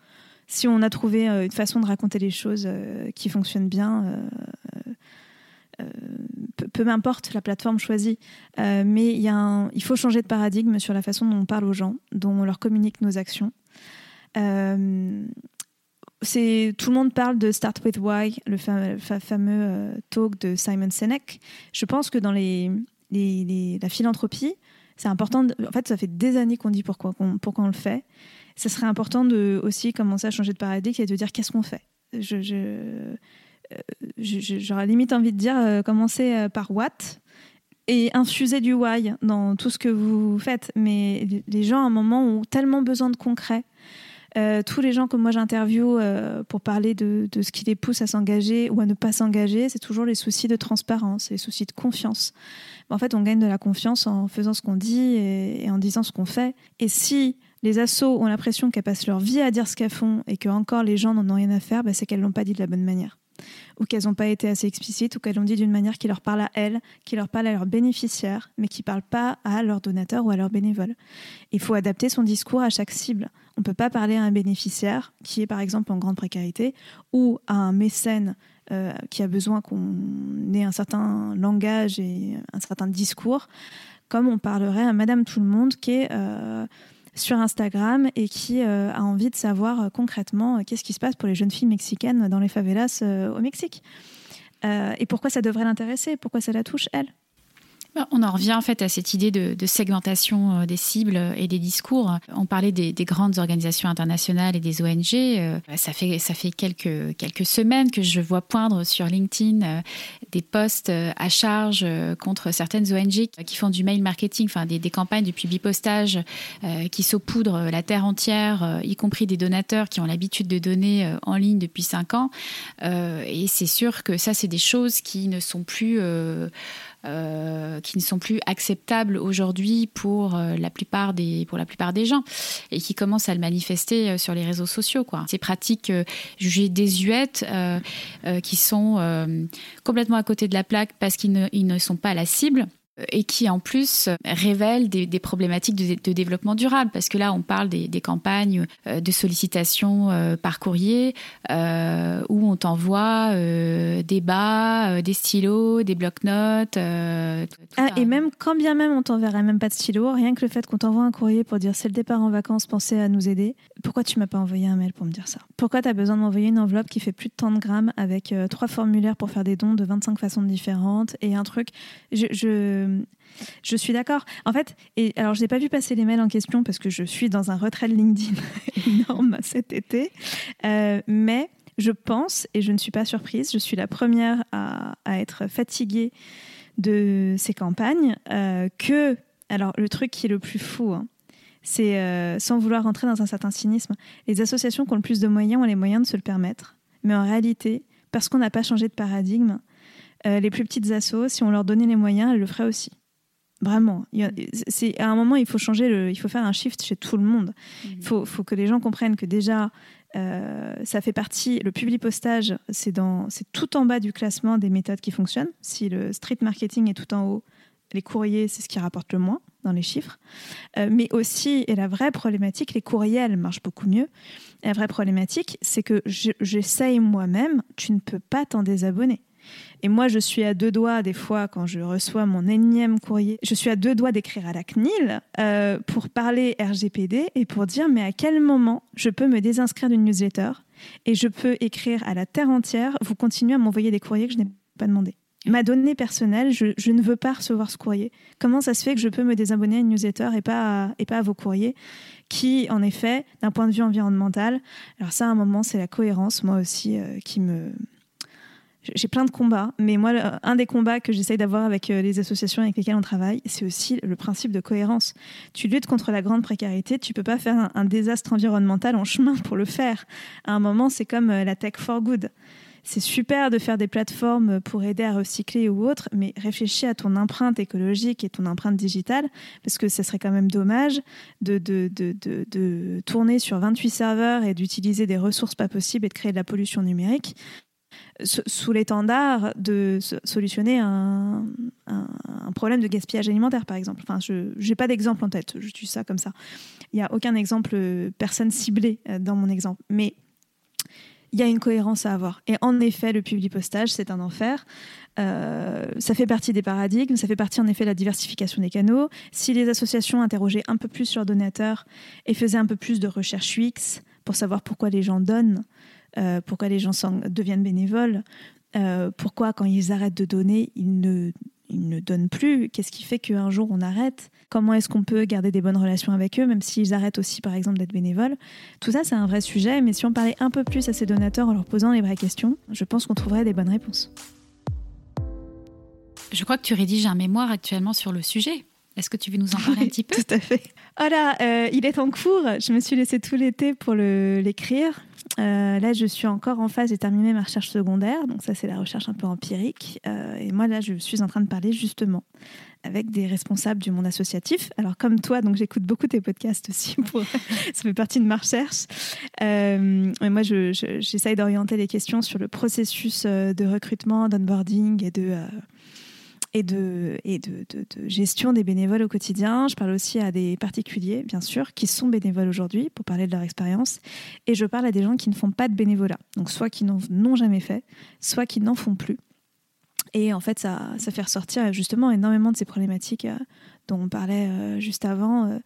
[SPEAKER 1] a trouvé euh, une façon de raconter les choses euh, qui fonctionne bien, euh, peu, m'importe la plateforme choisie, mais il faut changer de paradigme sur la façon dont on parle aux gens, dont on leur communique nos actions. C'est tout le monde parle de Start with Why, le fa- fa- fameux euh, talk de Simon Sinek. Je pense que dans la philanthropie, c'est important. en fait, ça fait des années qu'on dit pourquoi on, pourquoi on le fait. Ça serait important de aussi commencer à changer de paradigme et de dire qu'est-ce qu'on fait. Euh, j'aurais limite envie de dire euh, commencer euh, par what et infuser du why dans tout ce que vous faites. Mais les gens, à un moment, ont tellement besoin de concret. Euh, tous les gens que moi j'interviewe euh, pour parler de, ce qui les pousse à s'engager ou à ne pas s'engager, c'est toujours les soucis de transparence, les soucis de confiance. En fait, on gagne de la confiance en faisant ce qu'on dit et, et en disant ce qu'on fait. Et si les assos ont l'impression qu'elles passent leur vie à dire ce qu'elles font et que encore les gens n'en ont rien à faire, bah, c'est qu'elles l'ont pas dit de la bonne manière. Ou qu'elles n'ont pas été assez explicites, ou qu'elles l'ont dit d'une manière qui leur parle à elles, qui leur parle à leurs bénéficiaires, mais qui parle pas à leurs donateurs ou à leurs bénévoles. Il faut adapter son discours à chaque cible. On ne peut pas parler à un bénéficiaire qui est par exemple en grande précarité ou à un mécène euh, qui a besoin qu'on ait un certain langage et un certain discours, comme on parlerait à Madame Tout le Monde qui est euh, sur Instagram et qui euh, a envie de savoir euh, concrètement euh, qu'est-ce qui se passe pour les jeunes filles mexicaines dans les favelas au Mexique. Et pourquoi ça devrait l'intéresser? Pourquoi ça la touche, elle?
[SPEAKER 6] On en revient en fait à cette idée de, segmentation euh, des cibles et des discours. On parlait des, des grandes organisations internationales et des ONG. euh, Ça fait, ça fait quelques, quelques semaines que je vois poindre sur LinkedIn euh, des posts euh, à charge euh, contre certaines ONG qui font du mail marketing, enfin des, des campagnes de publipostage euh, qui saupoudrent la terre entière, euh, y compris des donateurs qui ont l'habitude de donner euh, en ligne depuis cinq ans. Euh, et c'est sûr que ça, c'est des choses qui ne sont plus... euh, qui ne sont plus acceptables aujourd'hui pour euh, la plupart des pour la plupart des gens et qui commencent à le manifester euh, sur les réseaux sociaux quoi. Ces pratiques jugées désuètes qui sont complètement à côté de la plaque parce qu'ils ne, ils ne sont pas la cible et qui en plus révèle des, problématiques de, développement durable parce que là on parle des, campagnes euh, de sollicitation euh, par courrier euh, où on t'envoie des bas, des stylos, des blocs-notes.
[SPEAKER 1] Ah, et même quand bien même on t'enverrait même pas de stylo, rien que le fait qu'on t'envoie un courrier pour dire c'est le départ en vacances, pensez à nous aider. Pourquoi tu m'as pas envoyé un mail pour me dire ça? Pourquoi tu as besoin de m'envoyer une enveloppe qui fait plus de 30 grammes avec trois formulaires pour faire des dons de 25 façons différentes et un truc? Je je, suis d'accord. En fait, et alors je n'ai pas vu passer les mails en question parce que je suis dans un retrait de LinkedIn énorme cet été, euh, mais je pense, et je ne suis pas surprise, je suis la première à, être fatiguée de ces campagnes, euh, que, alors le truc qui est le plus fou, hein, c'est, euh, sans vouloir rentrer dans un certain cynisme, les associations qui ont le plus de moyens ont les moyens de se le permettre. Mais en réalité, parce qu'on n'a pas changé de paradigme, euh, les plus petites assos, si on leur donnait les moyens, elles le feraient aussi. Vraiment. C'est, à un moment, il faut changer, le, il faut faire un shift chez tout le monde. Il mmh. faut, faut, que les gens comprennent que déjà, euh, ça fait partie, le public postage, c'est, tout en bas du classement des méthodes qui fonctionnent. Si le street marketing est tout en haut, les courriers, c'est ce qui rapporte le moins dans les chiffres. Euh, mais aussi, et la vraie problématique, les courriels marchent beaucoup mieux. la vraie problématique, c'est que j'essaye moi-même, tu ne peux pas t'en désabonner. Et moi, je suis à deux doigts, des fois, quand je reçois mon énième courrier, je suis à deux doigts d'écrire à la CNIL euh, pour parler RGPD et pour dire, mais à quel moment je peux me désinscrire d'une newsletter et je peux écrire à la terre entière, vous continuez à m'envoyer des courriers que je n'ai pas demandé. Ma donnée personnelle, je, ne veux pas recevoir ce courrier. Comment ça se fait que je peux me désabonner à une newsletter et pas à, et pas à vos courriers qui, en effet, d'un point de vue environnemental, alors ça, à un moment, c'est la cohérence, moi aussi, euh, qui me, j'ai plein de combats, mais moi, un des combats que j'essaye d'avoir avec euh, les associations avec lesquelles on travaille, c'est aussi le principe de cohérence. Tu luttes contre la grande précarité, tu peux pas faire un, désastre environnemental en chemin pour le faire. À un moment, c'est comme euh, la tech for good. C'est super de faire des plateformes pour aider à recycler ou autre, mais réfléchis à ton empreinte écologique et ton empreinte digitale, parce que ce serait quand même dommage de, de, de, de tourner sur 28 serveurs et d'utiliser des ressources pas possibles et de créer de la pollution numérique sous l'étendard de solutionner un, problème de gaspillage alimentaire, par exemple. Enfin, je n'ai pas d'exemple en tête, je dis ça comme ça. Il n'y a aucun exemple, euh, personne ciblée euh, dans mon exemple. Mais il y a une cohérence à avoir. Et en effet, le public postage, c'est un enfer. Euh, ça fait partie des paradigmes, ça fait partie en effet de la diversification des canaux. Si les associations interrogeaient un peu plus sur donateurs et faisaient un peu plus de recherche UX pour savoir pourquoi les gens donnent, euh, pourquoi les gens deviennent bénévoles, euh, pourquoi quand ils arrêtent de donner, ils ne, ne donnent plus, qu'est-ce qui fait qu'un jour on arrête, comment est-ce qu'on peut garder des bonnes relations avec eux, même s'ils arrêtent aussi par exemple d'être bénévoles. Tout ça c'est un vrai sujet, mais si on parlait un peu plus à ces donateurs en leur posant les vraies questions, je pense qu'on trouverait des bonnes réponses.
[SPEAKER 6] Je crois que tu rédiges un mémoire actuellement sur le sujet. Est-ce que tu veux nous en parler un petit peu?
[SPEAKER 1] Tout à fait. Voilà, euh, il est en cours. Je me suis laissé tout l'été pour l'écrire. Euh, là, je suis encore en phase de terminer ma recherche secondaire. Donc ça, c'est la recherche un peu empirique. Euh, et moi, là, je suis en train de parler justement avec des responsables du monde associatif. Alors comme toi, donc j'écoute beaucoup tes podcasts aussi. Pour... ça fait partie de ma recherche. Euh, moi, j'essaye d'orienter les questions sur le processus de recrutement, d'onboarding et de et, de, gestion des bénévoles au quotidien. Je parle aussi à des particuliers, bien sûr, qui sont bénévoles aujourd'hui pour parler de leur expérience. Et je parle à des gens qui ne font pas de bénévolat. Donc soit qui n'ont jamais fait, soit qui n'en font plus. Et en fait, ça, fait ressortir justement énormément de ces problématiques euh, dont on parlait euh, juste avant.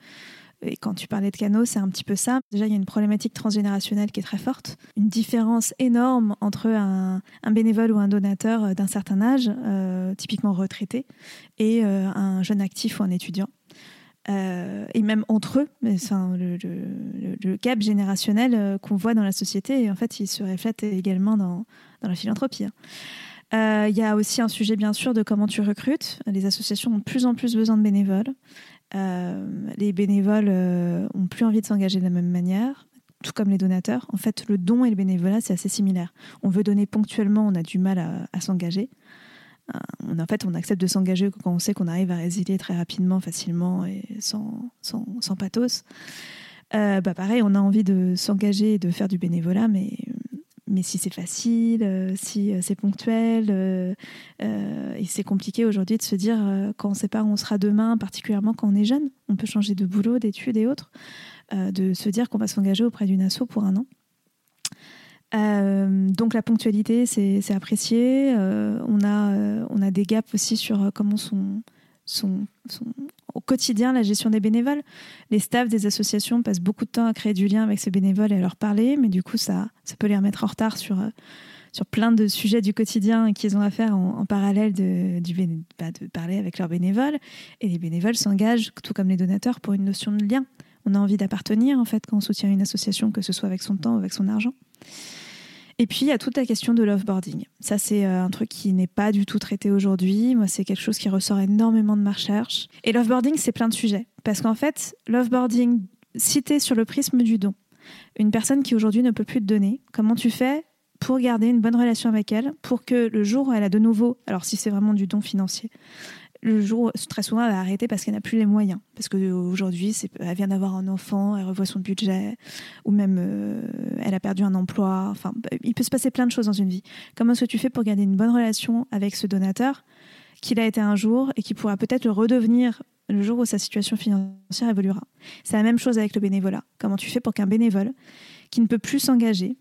[SPEAKER 1] Et quand tu parlais de canaux, c'est un petit peu ça. Déjà, il y a une problématique transgénérationnelle qui est très forte. Une différence énorme entre un, bénévole ou un donateur euh, d'un certain âge, euh, typiquement retraité, et euh, un jeune actif ou un étudiant. et même entre eux, mais, le, le, gap générationnel qu'on voit dans la société, en fait, il se reflète également dans, dans la philanthropie. Hein. Il y a aussi un sujet, bien sûr, de comment tu recrutes. Les associations ont de plus en plus besoin de bénévoles. Euh, les bénévoles euh, ont plus envie de s'engager de la même manière tout comme les donateurs. En fait, le don et le bénévolat, c'est assez similaire. On veut donner ponctuellement, on a du mal à, s'engager. Euh, en fait, on accepte de s'engager quand on sait qu'on arrive à résilier très rapidement, facilement et sans, sans, pathos. bah pareil, on a envie de s'engager et de faire du bénévolat, mais mais si c'est facile, euh, si c'est ponctuel, et c'est compliqué aujourd'hui de se dire quand on ne sait pas où on sera demain, particulièrement quand on est jeune, on peut changer de boulot, d'études et autres, de se dire qu'on va s'engager auprès d'une asso pour un an. donc la ponctualité, c'est apprécié. on, a, on a des gaps aussi sur comment sont, sont, sont au quotidien la gestion des bénévoles. Les staffs des associations passent beaucoup de temps à créer du lien avec ces bénévoles et à leur parler, mais du coup, ça, ça peut les remettre en retard sur, euh, sur plein de sujets du quotidien qu'ils ont à faire en, parallèle de, du, bah, de parler avec leurs bénévoles. Et les bénévoles s'engagent, tout comme les donateurs, pour une notion de lien. On a envie d'appartenir, en fait, quand on soutient une association, que ce soit avec son temps ou avec son argent. Et puis, il y a toute la question de l'offboarding. Ça, c'est euh, un truc qui n'est pas du tout traité aujourd'hui. Moi, c'est quelque chose qui ressort énormément de ma recherche. Et l'offboarding, c'est plein de sujets. Parce qu'en fait, l'offboarding, cité sur le prisme du don, une personne qui aujourd'hui ne peut plus te donner, comment tu fais pour garder une bonne relation avec elle, pour que le jour où elle a de nouveau, alors si c'est vraiment du don financier, le jour, très souvent, elle va arrêter parce qu'elle n'a plus les moyens. Parce qu'aujourd'hui, elle vient d'avoir un enfant, elle revoit son budget, ou même euh, elle a perdu un emploi. Enfin, bah, il peut se passer plein de choses dans une vie. Comment est-ce que tu fais pour garder une bonne relation avec ce donateur qu'il a été un jour et qui pourra peut-être le redevenir le jour où sa situation financière évoluera? C'est la même chose avec le bénévolat. Comment tu fais pour qu'un bénévole qui ne peut plus s'engager,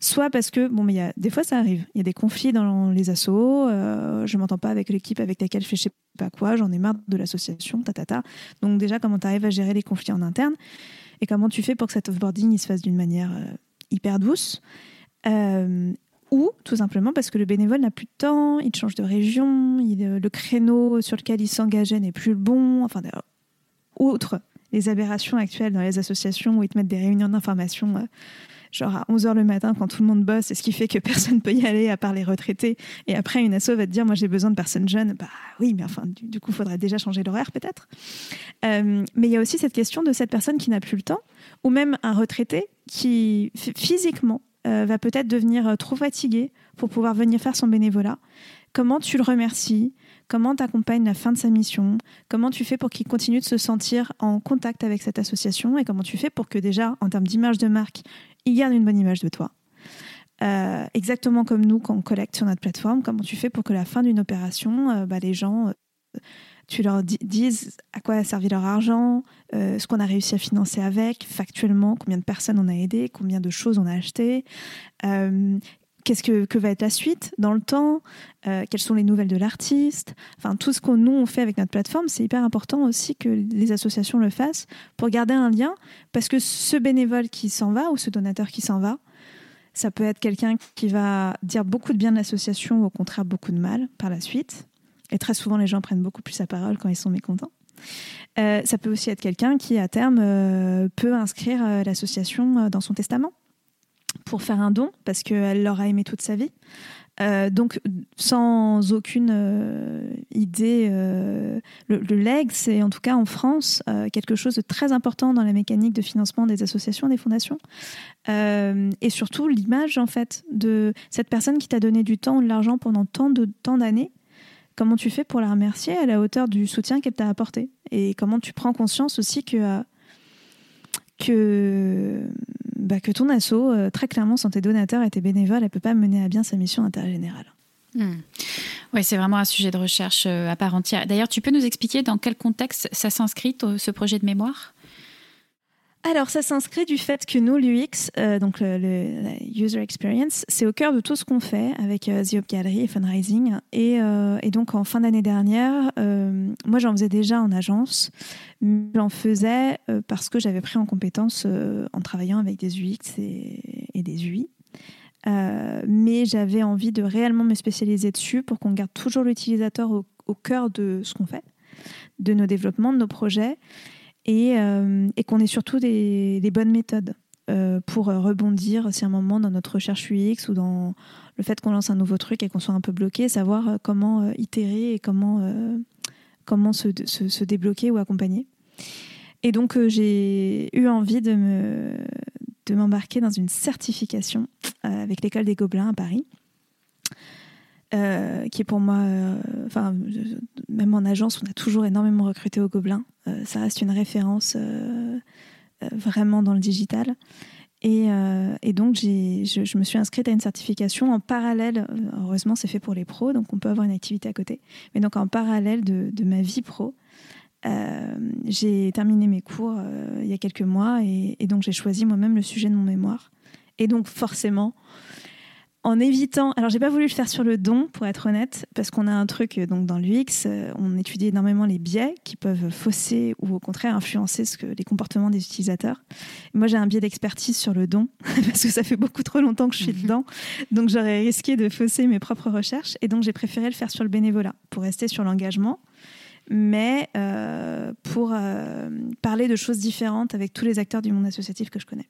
[SPEAKER 1] soit parce que, bon, mais y a, des fois ça arrive, il y a des conflits dans les assos, euh, je m'entends pas avec l'équipe avec laquelle je fais je sais pas quoi, j'en ai marre de l'association, ta, ta, ta. Donc déjà, comment tu arrives à gérer les conflits en interne et comment tu fais pour que cet offboarding il se fasse d'une manière euh, hyper douce euh, ou tout simplement parce que le bénévole n'a plus de temps, il change de région, le créneau sur lequel il s'engageait n'est plus le bon, enfin, outre les aberrations actuelles dans les associations où ils te mettent des réunions d'information genre à 11h le matin quand tout le monde bosse, et ce qui fait que personne peut y aller à part les retraités. Et après, une asso va te dire, moi j'ai besoin de personnes jeunes. Bah oui, mais enfin, du, coup, il faudrait déjà changer l'horaire peut-être. Euh, mais il y a aussi cette question de cette personne qui n'a plus le temps, ou même un retraité qui physiquement euh, va peut-être devenir euh, trop fatigué pour pouvoir venir faire son bénévolat. Comment tu le remercies? Comment tu accompagnes la fin de sa mission? Comment tu fais pour qu'il continue de se sentir en contact avec cette association? Et comment tu fais pour que déjà, en termes d'image de marque, il garde une bonne image de toi? Euh, exactement comme nous quand on collecte sur notre plateforme, comment tu fais pour que la fin d'une opération, euh, bah, les gens, euh, tu leur dises à quoi a servi leur argent, ce qu'on a réussi à financer avec, factuellement, combien de personnes on a aidé, combien de choses on a acheté, qu'est-ce que, que, va être la suite dans le temps, euh, quelles sont les nouvelles de l'artiste, enfin tout ce qu'on nous on fait avec notre plateforme, c'est hyper important aussi que les associations le fassent pour garder un lien, parce que ce bénévole qui s'en va ou ce donateur qui s'en va, ça peut être quelqu'un qui va dire beaucoup de bien de l'association ou au contraire beaucoup de mal par la suite. Et très souvent, les gens prennent beaucoup plus la parole quand ils sont mécontents. Euh, ça peut aussi être quelqu'un qui, à terme, euh, peut inscrire l'association dans son testament pour faire un don parce qu'elle l'aura aimé toute sa vie. Euh, donc, sans aucune euh, idée, euh, le, le, leg, c'est en tout cas en France quelque chose de très important dans la mécanique de financement des associations, des fondations. et surtout, l'image, en fait, de cette personne qui t'a donné du temps ou de l'argent pendant tant de tant d'années. Comment tu fais pour la remercier à la hauteur du soutien qu'elle t'a apporté? Et comment tu prends conscience aussi que, que bah, que ton asso, euh, très clairement, sans tes donateurs et tes bénévoles, elle ne peut pas mener à bien sa mission d'intérêt général.
[SPEAKER 6] Hmm. Oui, c'est vraiment un sujet de recherche euh, à part entière. D'ailleurs, tu peux nous expliquer dans quel contexte ça s'inscrit, ce projet de mémoire?
[SPEAKER 1] Alors, ça s'inscrit du fait que nous, l'UX, euh, donc le, User Experience, c'est au cœur de tout ce qu'on fait avec euh, The Up Gallery et Fundraising. Et, euh, et donc, en fin d'année dernière, moi, j'en faisais déjà en agence. J'en faisais parce que j'avais pris en compétence en travaillant avec des UX et, des UI. mais j'avais envie de réellement me spécialiser dessus pour qu'on garde toujours l'utilisateur au cœur de ce qu'on fait, de nos développements, de nos projets et, euh, et qu'on ait surtout des, bonnes méthodes euh, pour rebondir si à un moment dans notre recherche UX ou dans le fait qu'on lance un nouveau truc et qu'on soit un peu bloqué, savoir euh, comment itérer et comment, comment se, se, débloquer ou accompagner. Et donc j'ai eu envie de me de m'embarquer dans une certification avec l'école des Gobelins à Paris. Qui est pour moi, enfin, même en agence, on a toujours énormément recruté au Gobelins. Euh, ça reste une référence euh, euh, vraiment dans le digital. Et, euh, donc, je, je me suis inscrite à une certification en parallèle. euh, Heureusement, c'est fait pour les pros, donc on peut avoir une activité à côté. Mais donc, en parallèle de, ma vie pro, euh, j'ai terminé mes cours euh, il y a quelques mois et donc j'ai choisi moi-même le sujet de mon mémoire. Et donc, forcément, en évitant. Alors, j'ai pas voulu le faire sur le don, pour être honnête, parce qu'on a un truc euh, donc dans l'UX, euh, on étudie énormément les biais qui peuvent fausser ou au contraire influencer ce que, les comportements des utilisateurs. Moi, j'ai un biais d'expertise sur le don, parce que ça fait beaucoup trop longtemps que je suis dedans, donc j'aurais risqué de fausser mes propres recherches, et donc j'ai préféré le faire sur le bénévolat, pour rester sur l'engagement, mais euh, pour euh, parler de choses différentes avec tous les acteurs du monde associatif que je connais.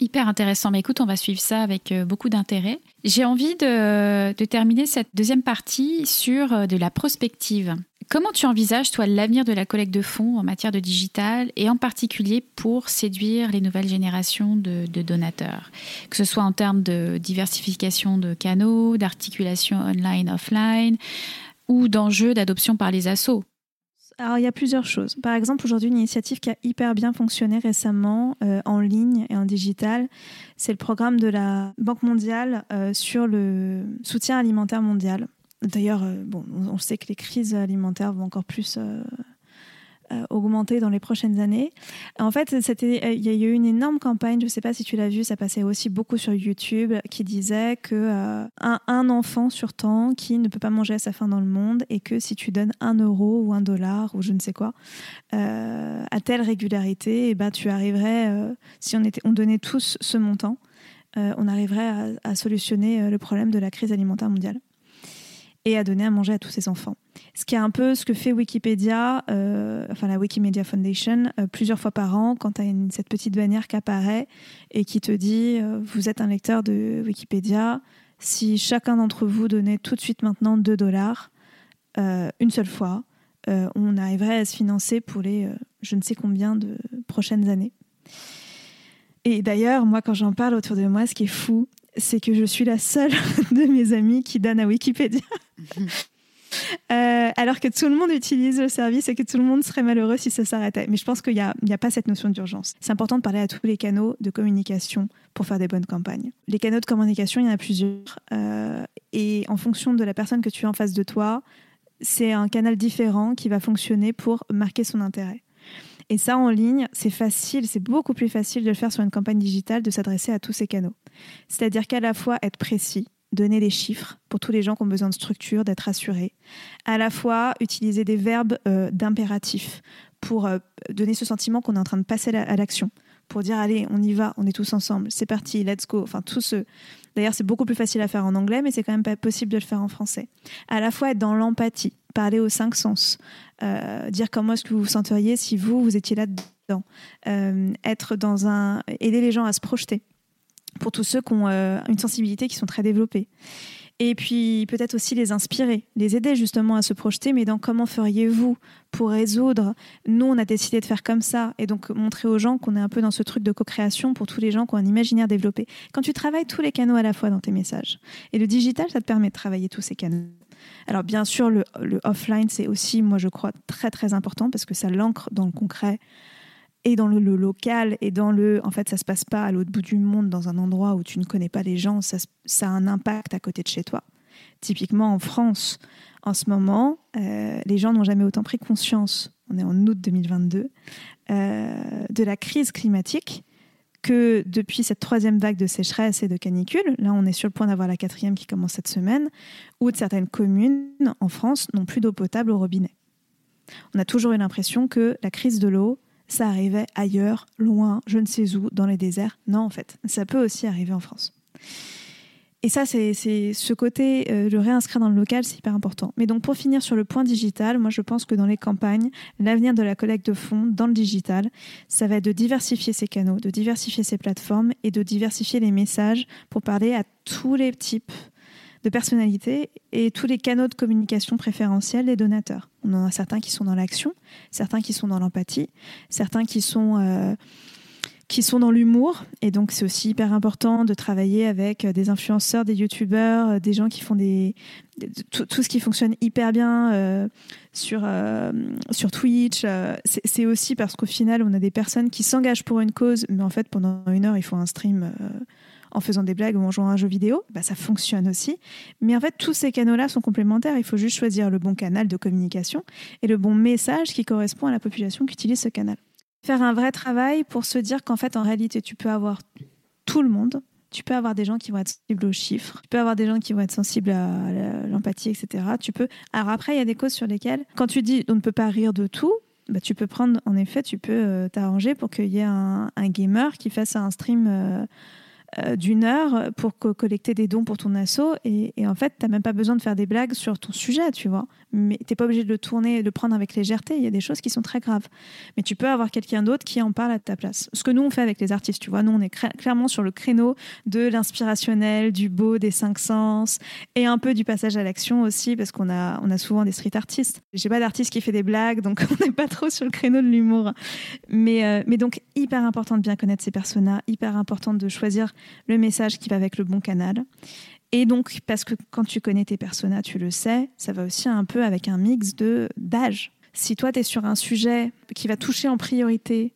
[SPEAKER 6] Hyper intéressant. Mais écoute, on va suivre ça avec euh, beaucoup d'intérêt. J'ai envie de, terminer cette deuxième partie sur euh, de la prospective. Comment tu envisages, toi, l'avenir de la collecte de fonds en matière de digital et en particulier pour séduire les nouvelles générations de, de donateurs? Que ce soit en termes de diversification de canaux, d'articulation online-offline ou d'enjeux d'adoption par les assos.
[SPEAKER 1] Alors, il y a plusieurs choses. Par exemple, aujourd'hui, une initiative qui a hyper bien fonctionné récemment euh, en ligne et en digital, c'est le programme de la Banque mondiale euh, sur le soutien alimentaire mondial. D'ailleurs, euh, bon, on sait que les crises alimentaires vont encore plus augmenter dans les prochaines années. En fait, euh, il y a eu une énorme campagne, je ne sais pas si tu l'as vu, ça passait aussi beaucoup sur YouTube, qui disait que euh, un, enfant sur temps qui ne peut pas manger à sa faim dans le monde et que si tu donnes un euro ou un dollar ou je ne sais quoi euh, à telle régularité, et ben tu arriverais, euh, si on donnait tous ce montant, euh, on arriverait à, solutionner euh, le problème de la crise alimentaire mondiale et à donner à manger à tous ces enfants. Ce qui est un peu ce que fait Wikipédia, euh, enfin la Wikimedia Foundation, euh, plusieurs fois par an, quand tu as cette petite bannière qui apparaît et qui te dit euh, Vous êtes un lecteur de Wikipédia, si chacun d'entre vous donnait tout de suite maintenant 2 dollars, une seule fois, on arriverait à se financer pour les je ne sais combien de prochaines années. Et d'ailleurs, moi, quand j'en parle autour de moi, ce qui est fou, c'est que je suis la seule de mes amis qui donne à Wikipédia. Euh, alors que tout le monde utilise le service et que tout le monde serait malheureux si ça s'arrêtait. Mais je pense qu'il n'y a, pas cette notion d'urgence. C'est important de parler à tous les canaux de communication pour faire des bonnes campagnes. Les canaux de communication, il y en a plusieurs. Euh, et en fonction de la personne que tu as en face de toi, c'est un canal différent qui va fonctionner pour marquer son intérêt. Et ça, en ligne, c'est facile, c'est beaucoup plus facile de le faire sur une campagne digitale, de s'adresser à tous ces canaux. C'est-à-dire qu'à la fois être précis, donner des chiffres pour tous les gens qui ont besoin de structure, d'être assurés. À la fois utiliser des verbes euh, d'impératif pour euh, donner ce sentiment qu'on est en train de passer à l'action. Pour dire, allez, on y va, on est tous ensemble, c'est parti, let's go. Enfin, tout ce. D'ailleurs, c'est beaucoup plus facile à faire en anglais, mais c'est quand même pas possible de le faire en français. À la fois être dans l'empathie, parler aux cinq sens, euh, dire comment est-ce que vous vous senteriez si vous, vous étiez là-dedans. Euh, être dans un. aider les gens à se projeter pour tous ceux qui ont euh, une sensibilité qui sont très développées. Et puis peut-être aussi les inspirer, les aider justement à se projeter, mais dans comment feriez-vous pour résoudre? Nous, on a décidé de faire comme ça, et donc montrer aux gens qu'on est un peu dans ce truc de co-création pour tous les gens qui ont un imaginaire développé. Quand tu travailles tous les canaux à la fois dans tes messages, et le digital, ça te permet de travailler tous ces canaux. Alors bien sûr, le, offline, c'est aussi, moi je crois, très très important parce que ça l'ancre dans le concret et dans le, local et dans le en fait ça se passe pas à l'autre bout du monde dans un endroit où tu ne connais pas les gens. Ça, ça a un impact à côté de chez toi. Typiquement en France en ce moment euh, les gens n'ont jamais autant pris conscience on est en août 2022 euh, de la crise climatique que depuis cette troisième vague de sécheresse et de canicule, là on est sur le point d'avoir la quatrième qui commence cette semaine, où certaines communes en France n'ont plus d'eau potable au robinet. On a toujours eu l'impression que la crise de l'eau, ça arrivait ailleurs, loin, je ne sais où, dans les déserts. Non, en fait, ça peut aussi arriver en France. Et ça, c'est ce côté, euh, le réinscrire dans le local, c'est hyper important. Mais donc, pour finir sur le point digital, moi, je pense que dans les campagnes, l'avenir de la collecte de fonds dans le digital, ça va être de diversifier ses canaux, de diversifier ses plateformes et de diversifier les messages pour parler à tous les types de personnalités et tous les canaux de communication préférentiels des donateurs. On en a certains qui sont dans l'action, certains qui sont dans l'empathie, certains qui sont euh, qui sont dans l'humour. Et donc, c'est aussi hyper important de travailler avec des influenceurs, des youtubeurs, des gens qui font des, tout, ce qui fonctionne hyper bien euh, sur, euh, sur Twitch. Euh, c'est aussi parce qu'au final, on a des personnes qui s'engagent pour une cause, mais en fait, pendant une heure, ils font un stream en faisant des blagues ou en jouant à un jeu vidéo. Bah, ça fonctionne aussi. Mais en fait, tous ces canaux-là sont complémentaires. Il faut juste choisir le bon canal de communication et le bon message qui correspond à la population qui utilise ce canal. Faire un vrai travail pour se dire qu'en fait, en réalité, tu peux avoir tout le monde tu peux avoir des gens qui vont être sensibles aux chiffres, tu peux avoir des gens qui vont être sensibles à l'empathie, etc. Tu peux. Alors après, il y a des causes sur lesquelles, quand tu dis on ne peut pas rire de tout, bah, tu peux prendre, en effet, tu peux euh, t'arranger pour qu'il y ait un, gamer qui fasse un stream. Euh, euh, d'une heure pour collecter des dons pour ton assaut. Et, en fait, tu n'as même pas besoin de faire des blagues sur ton sujet, tu vois. Mais tu n'es pas obligé de le tourner, de le prendre avec légèreté. Il y a des choses qui sont très graves. Mais tu peux avoir quelqu'un d'autre qui en parle à ta place. Ce que nous, on fait avec les artistes, tu vois. Nous, on est clairement sur le créneau de l'inspirationnel, du beau, des cinq sens et un peu du passage à l'action aussi, parce qu'on a, on a souvent des street artistes. J'ai pas d'artiste qui fait des blagues, donc on n'est pas trop sur le créneau de l'humour. Mais, euh, mais donc, hyper important de bien connaître ces personas, hyper important de choisir le message qui va avec le bon canal. Et donc, parce que quand tu connais tes personas, tu le sais, ça va aussi un peu avec un mix de d'âge. Si toi, tu es sur un sujet qui va toucher en priorité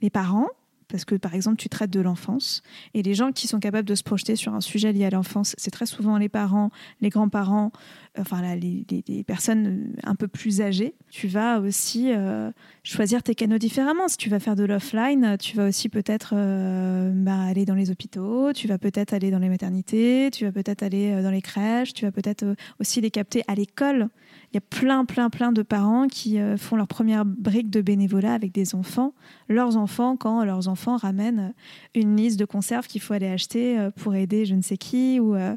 [SPEAKER 1] les parents, parce que par exemple tu traites de l'enfance et les gens qui sont capables de se projeter sur un sujet lié à l'enfance, c'est très souvent les parents, les grands-parents, enfin les, personnes un peu plus âgées. Tu vas aussi euh, choisir tes canaux différemment. Si tu vas faire de l'offline, tu vas aussi peut-être euh, bah, aller dans les hôpitaux, tu vas peut-être aller dans les maternités, tu vas peut-être aller euh, dans les crèches, tu vas peut-être aussi les capter à l'école il y a plein, plein, plein de parents qui euh, font leur première brique de bénévolat avec des enfants, leurs enfants, quand leurs enfants ramènent une liste de conserves qu'il faut aller acheter euh, pour aider je ne sais qui ou, euh,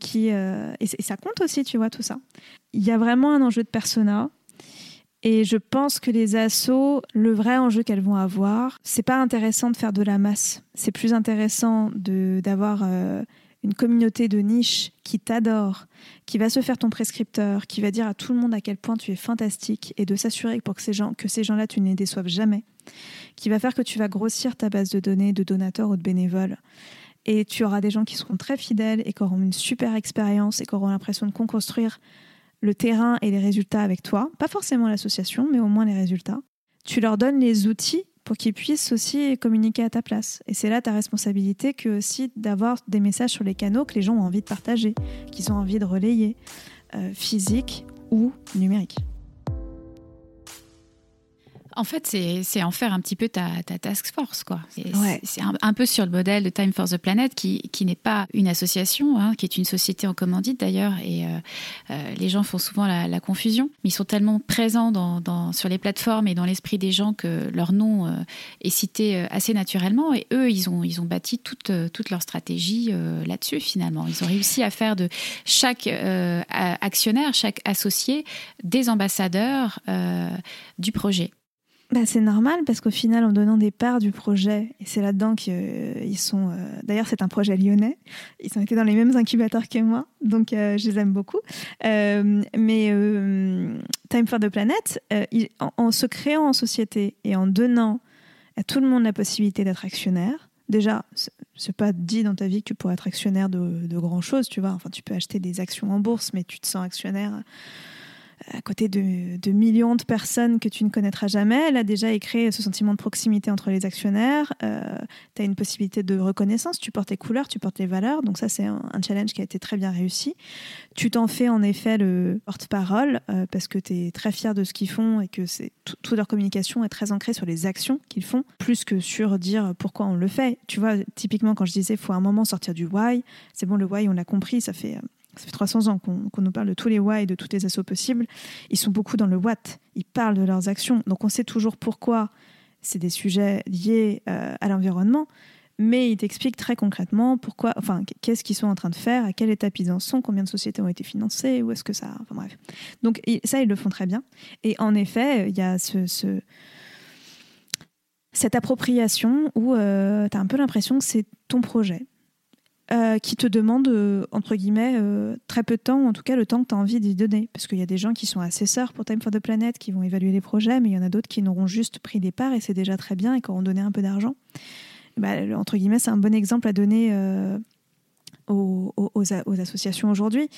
[SPEAKER 1] qui. Et, ça compte aussi, tu vois, tout ça. Il y a vraiment un enjeu de persona. Et je pense que les assos, le vrai enjeu qu'elles vont avoir, c'est pas intéressant de faire de la masse. C'est plus intéressant d'avoir une communauté de niche qui t'adore, qui va se faire ton prescripteur, qui va dire à tout le monde à quel point tu es fantastique et de s'assurer pour que ces gens, que ces gens-là, tu ne les déçoives jamais, qui va faire que tu vas grossir ta base de données de donateurs ou de bénévoles. Et tu auras des gens qui seront très fidèles et qui auront une super expérience et qui auront l'impression de construire le terrain et les résultats avec toi. Pas forcément l'association, mais au moins les résultats. Tu leur donnes les outils pour qu'ils puissent aussi communiquer à ta place. Et c'est là ta responsabilité que aussi d'avoir des messages sur les canaux que les gens ont envie de partager, qu'ils ont envie de relayer, euh, physique ou numérique.
[SPEAKER 6] En fait, c'est en faire un petit peu ta, task force, quoi. C'est un, peu sur le modèle de Time for the Planet, qui, qui n'est pas une association, hein, qui est une société en commandite d'ailleurs, et euh, euh, les gens font souvent la, confusion. Mais ils sont tellement présents dans, sur les plateformes et dans l'esprit des gens que leur nom euh, est cité assez naturellement, et eux, ils ont, ils ont bâti toute, toute leur stratégie là-dessus, finalement. Ils ont réussi à faire de chaque actionnaire, chaque associé, des ambassadeurs du projet
[SPEAKER 1] bah, C'est normal parce qu'au final, en donnant des parts du projet, et c'est là-dedans qu'ils euh, sont. Euh, d'ailleurs, c'est un projet lyonnais. Ils ont été dans les mêmes incubateurs que moi, donc euh, je les aime beaucoup. mais Time for the Planet, en, se créant en société et en donnant à tout le monde la possibilité d'être actionnaire, déjà, c'est pas dit dans ta vie que tu pourrais être actionnaire de, de grand chose, tu vois. Enfin, tu peux acheter des actions en bourse, mais tu te sens actionnaire à côté de, millions de personnes que tu ne connaîtras jamais. Elle a déjà créé ce sentiment de proximité entre les actionnaires. Euh, tu as une possibilité de reconnaissance. Tu portes les couleurs, tu portes les valeurs. Donc ça, c'est un, challenge qui a été très bien réussi. Tu t'en fais en effet le porte-parole euh, parce que tu es très fier de ce qu'ils font et que c'est toute leur communication est très ancrée sur les actions qu'ils font, plus que sur dire pourquoi on le fait. Tu vois, typiquement, quand je disais, il faut un moment sortir du why, c'est bon, le why, on l'a compris, ça fait ça fait 300 ans qu'on nous parle de tous les why et de toutes les assauts possibles. Ils sont beaucoup dans le what. Ils parlent de leurs actions. Donc on sait toujours pourquoi c'est des sujets liés euh, à l'environnement. Mais ils t'expliquent très concrètement pourquoi, enfin, qu'est-ce qu'ils sont en train de faire, à quelle étape ils en sont, combien de sociétés ont été financées, où est-ce que ça. Enfin bref. Donc ça, ils le font très bien. Et en effet, il y a ce, cette appropriation où euh, tu as un peu l'impression que c'est ton projet euh, qui te demandent, euh, entre guillemets, euh, très peu de temps, ou en tout cas le temps que tu as envie d'y donner. Parce qu'il y a des gens qui sont assesseurs pour Time for the Planet, qui vont évaluer les projets, mais il y en a d'autres qui n'auront juste pris des parts et c'est déjà très bien et qui auront donné un peu d'argent. Bah, entre guillemets, c'est un bon exemple à donner aux, aux, associations aujourd'hui.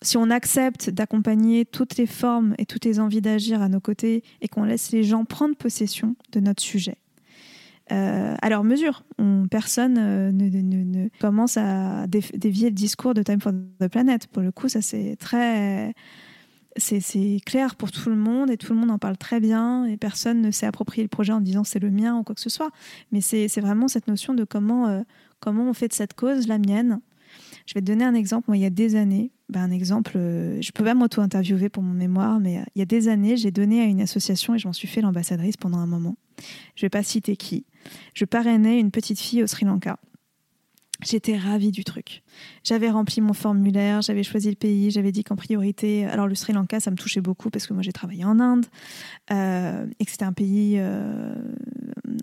[SPEAKER 1] si on accepte d'accompagner toutes les formes et toutes les envies d'agir à nos côtés et qu'on laisse les gens prendre possession de notre sujet, euh, à leur mesure. personne euh, ne, commence à dévier le discours de Time for the Planet. Pour le coup, ça c'est très. C'est clair pour tout le monde et tout le monde en parle très bien et personne ne s'est approprié le projet en disant c'est le mien ou quoi que ce soit. Mais c'est vraiment cette notion de comment, euh, comment on fait de cette cause la mienne. Je vais te donner un exemple. Moi, il y a des années, ben, un exemple, je peux pas m'auto-interviewer pour mon mémoire, mais il y a des années, j'ai donné à une association et je m'en suis fait l'ambassadrice pendant un moment. Je vais pas citer qui je parrainais une petite fille au Sri Lanka. J'étais ravie du truc. J'avais rempli mon formulaire, j'avais choisi le pays, j'avais dit qu'en priorité, alors le Sri Lanka, ça me touchait beaucoup parce que moi j'ai travaillé en Inde euh, et que c'était un pays euh,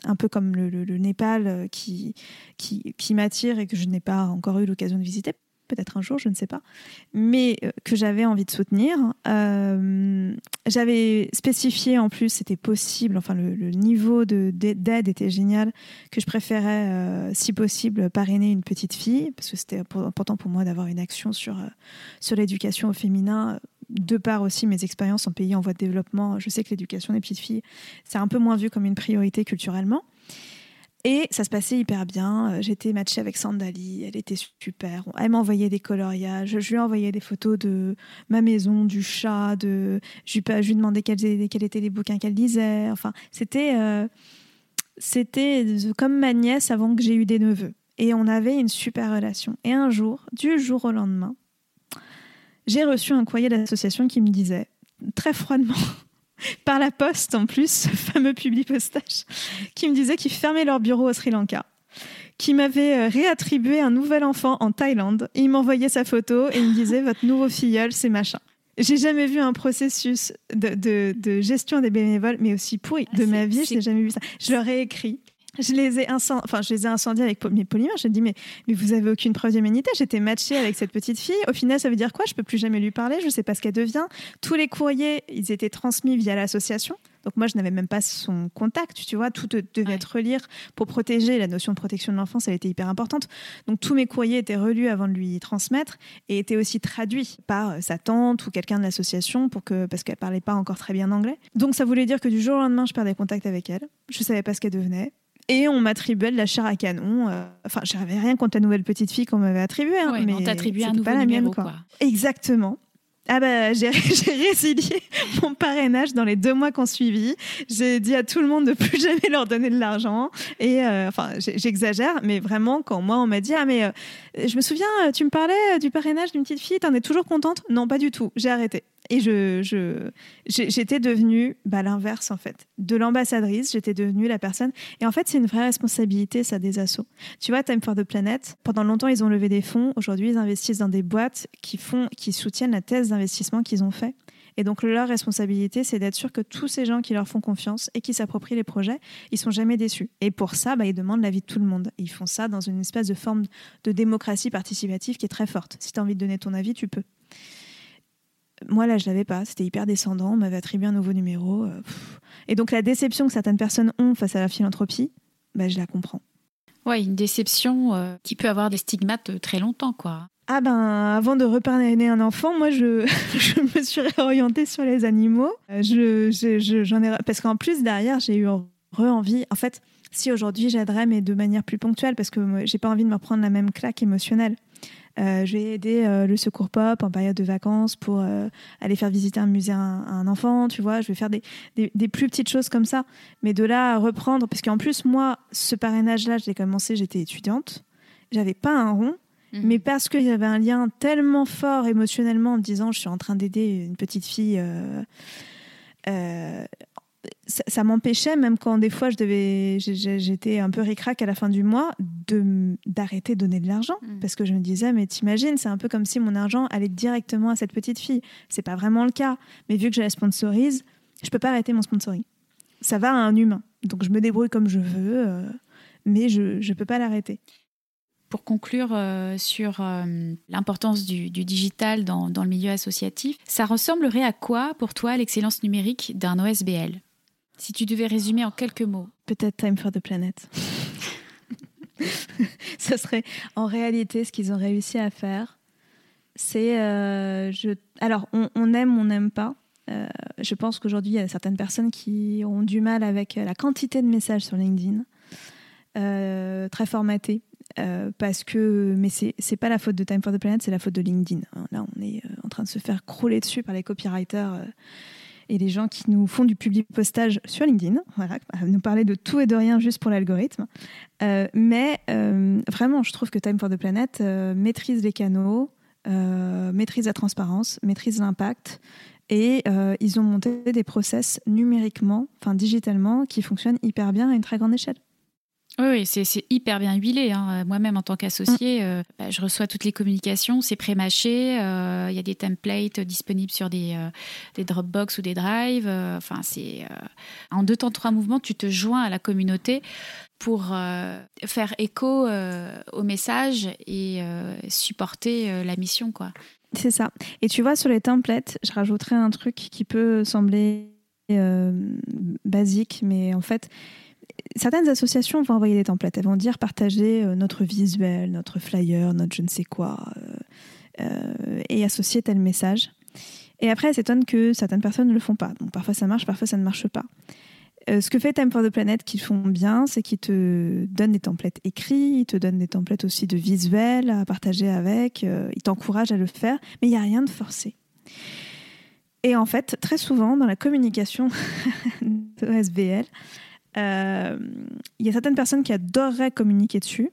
[SPEAKER 1] un peu comme le, Népal euh, qui, qui, qui m'attire et que je n'ai pas encore eu l'occasion de visiter peut-être un jour, je ne sais pas, mais euh, que j'avais envie de soutenir. Euh, j'avais spécifié en plus, c'était possible, enfin le, niveau d'aide était génial, que je préférais, euh, si possible, parrainer une petite fille, parce que c'était important pour moi d'avoir une action sur, sur l'éducation au féminin de part aussi mes expériences en pays en voie de développement, je sais que l'éducation des petites filles, c'est un peu moins vu comme une priorité culturellement. Et ça se passait hyper bien. Euh, j'étais matchée avec Sandali, elle était super. Elle m'envoyait des coloriages, je lui envoyais des photos de ma maison, du chat, de... je, lui, je lui demandais quels, étaient les bouquins qu'elle lisait. Enfin, c'était euh, comme ma nièce avant que j'ai eu des neveux. Et on avait une super relation. Et un jour, du jour au lendemain, j'ai reçu un courrier d'association qui me disait, très froidement, par la poste en plus, ce fameux public postage, qui me disait qu'ils fermaient leur bureau au Sri Lanka, qui m'avait euh, réattribué un nouvel enfant en Thaïlande. Et il m'envoyait sa photo et il me disait Votre nouveau filleul, c'est machin. J'ai jamais vu un processus de, de, gestion des bénévoles, mais aussi pourri de ma vie. Je n'ai jamais vu ça. Je leur ai écrit je les ai incendiés, enfin, je les ai incendiés avec mes polymères. Je me dis, mais, mais vous avez aucune preuve d'humanité. J'étais matchée avec cette petite fille. Au final, ça veut dire quoi? Je peux plus jamais lui parler. Je ne sais pas ce qu'elle devient. Tous les courriers, ils étaient transmis via l'association. Donc moi, je n'avais même pas son contact, tu vois, tout devait être relire pour protéger. La notion de protection de l'enfance, elle était hyper importante. Donc tous mes courriers étaient relus avant de lui transmettre et étaient aussi traduits par euh, sa tante ou quelqu'un de l'association pour que parce qu'elle parlait pas encore très bien anglais. Donc ça voulait dire que du jour au lendemain, je perdais contact avec elle. Je savais pas ce qu'elle devenait. Et on m'attribuait de la chair à canon. Euh, enfin, j'avais rien contre la nouvelle petite fille qu'on m'avait attribuée. Hein, mais
[SPEAKER 6] on t'attribuait un nouveau pas la mienne, quoi.
[SPEAKER 1] Exactement. Ah bah, j'ai résilié mon parrainage dans les deux mois qu'on suivi. J'ai dit à tout le monde de plus jamais leur donner de l'argent. Et euh, enfin, j'exagère, mais vraiment, quand moi on m'a dit ah mais euh, je me souviens, tu me parlais du parrainage d'une petite fille, t'en es toujours contente? Non, pas du tout. J'ai arrêté. Et je, j'étais devenue bah, l'inverse, en fait. De l'ambassadrice, j'étais devenue la personne. Et en fait, c'est une vraie responsabilité, ça, des assos. Tu vois, Time for the Planet, pendant longtemps, ils ont levé des fonds. Aujourd'hui, ils investissent dans des boîtes qui, font, qui soutiennent la thèse d'investissement qu'ils ont fait. Et donc, leur responsabilité, c'est d'être sûr que tous ces gens qui leur font confiance et qui s'approprient les projets, ils sont jamais déçus. Et pour ça, bah, ils demandent l'avis de tout le monde. ils font ça dans une espèce de forme de démocratie participative qui est très forte. Si tu as envie de donner ton avis, tu peux. Moi, là, je l'avais pas. C'était hyper descendant. On m'avait attribué un nouveau numéro. Euh, et donc, la déception que certaines personnes ont face à la philanthropie, bah, je la comprends.
[SPEAKER 6] Ouais, une déception euh, qui peut avoir des stigmates euh, très longtemps, quoi.
[SPEAKER 1] Ah ben, avant de reparrainer un enfant, moi, je, je me suis réorientée sur les animaux. Je, j'en ai, parce qu'en plus, derrière, j'ai eu re-envie. En fait, si aujourd'hui j'aiderais, mais de manière plus ponctuelle, parce que j'ai pas envie de me reprendre la même claque émotionnelle. Euh, je vais aider euh, le Secours Pop en période de vacances pour euh, aller faire visiter un musée à un, enfant, tu vois. Je vais faire des, des, plus petites choses comme ça. Mais de là à reprendre, parce qu'en plus, moi, ce parrainage-là, j'ai commencé, j'étais étudiante. J'avais pas un rond. Mhm. Mais parce qu'il y avait un lien tellement fort émotionnellement en me disant je suis en train d'aider une petite fille ça, m'empêchait, même quand des fois je devais, j'étais un peu ricrac à la fin du mois, de d'arrêter de donner de l'argent mm. parce que je me disais mais t'imagines, c'est un peu comme si mon argent allait directement à cette petite fille. C'est pas vraiment le cas, mais vu que je la sponsorise, je peux pas arrêter mon sponsoring. Ça va à un humain, donc je me débrouille comme je veux, euh, mais je je peux pas l'arrêter.
[SPEAKER 6] pour conclure euh, sur euh, l'importance du, du, digital dans, dans, le milieu associatif, ça ressemblerait à quoi pour toi l'excellence numérique d'un OSBL Si tu devais résumer en quelques mots.
[SPEAKER 1] Peut-être Time for the Planet. Ce serait en réalité ce qu'ils ont réussi à faire. C'est. Euh, je... Alors, on, aime, on n'aime pas. Euh, je pense qu'aujourd'hui, il y a certaines personnes qui ont du mal avec la quantité de messages sur LinkedIn, euh, très formatés. Euh, parce que, mais c'est pas la faute de Time for the Planet, c'est la faute de LinkedIn. Là, on est euh, en train de se faire crouler dessus par les copywriters euh, et les gens qui nous font du public postage sur LinkedIn. Voilà, nous parler de tout et de rien juste pour l'algorithme. mais vraiment, je trouve que Time for the Planet maîtrise les canaux, maîtrise la transparence, maîtrise l'impact. Et ils ont monté des process numériquement, enfin digitalement, qui fonctionnent hyper bien à une très grande échelle.
[SPEAKER 6] Oui, c'est hyper bien huilé. Hein. Moi-même, en tant qu'associé, mm. euh, bah, je reçois toutes les communications, c'est pré-mâché. Euh, il y a des templates disponibles sur des, euh, des Dropbox ou des Drive. Enfin, c'est en deux temps, trois mouvements, tu te joins à la communauté pour faire écho au message et supporter la mission, quoi.
[SPEAKER 1] C'est ça. Et tu vois, sur les templates, je rajouterais un truc qui peut sembler basique, mais en fait, certaines associations vont envoyer des templates. Elles vont dire partager euh, notre visuel, notre flyer, notre je ne sais quoi, euh, euh, et associer tel message. Et après, elles s'étonnent que certaines personnes ne le font pas. Donc parfois ça marche, parfois ça ne marche pas. ce que fait Time for the Planet qu'ils font bien, c'est qu'ils te donnent des templates écrits, ils te donnent des templates aussi de visuels à partager avec, ils t'encouragent à le faire, mais il n'y a rien de forcé. Et en fait, très souvent, dans la communication de SBL, il y a certaines personnes qui adoreraient communiquer dessus,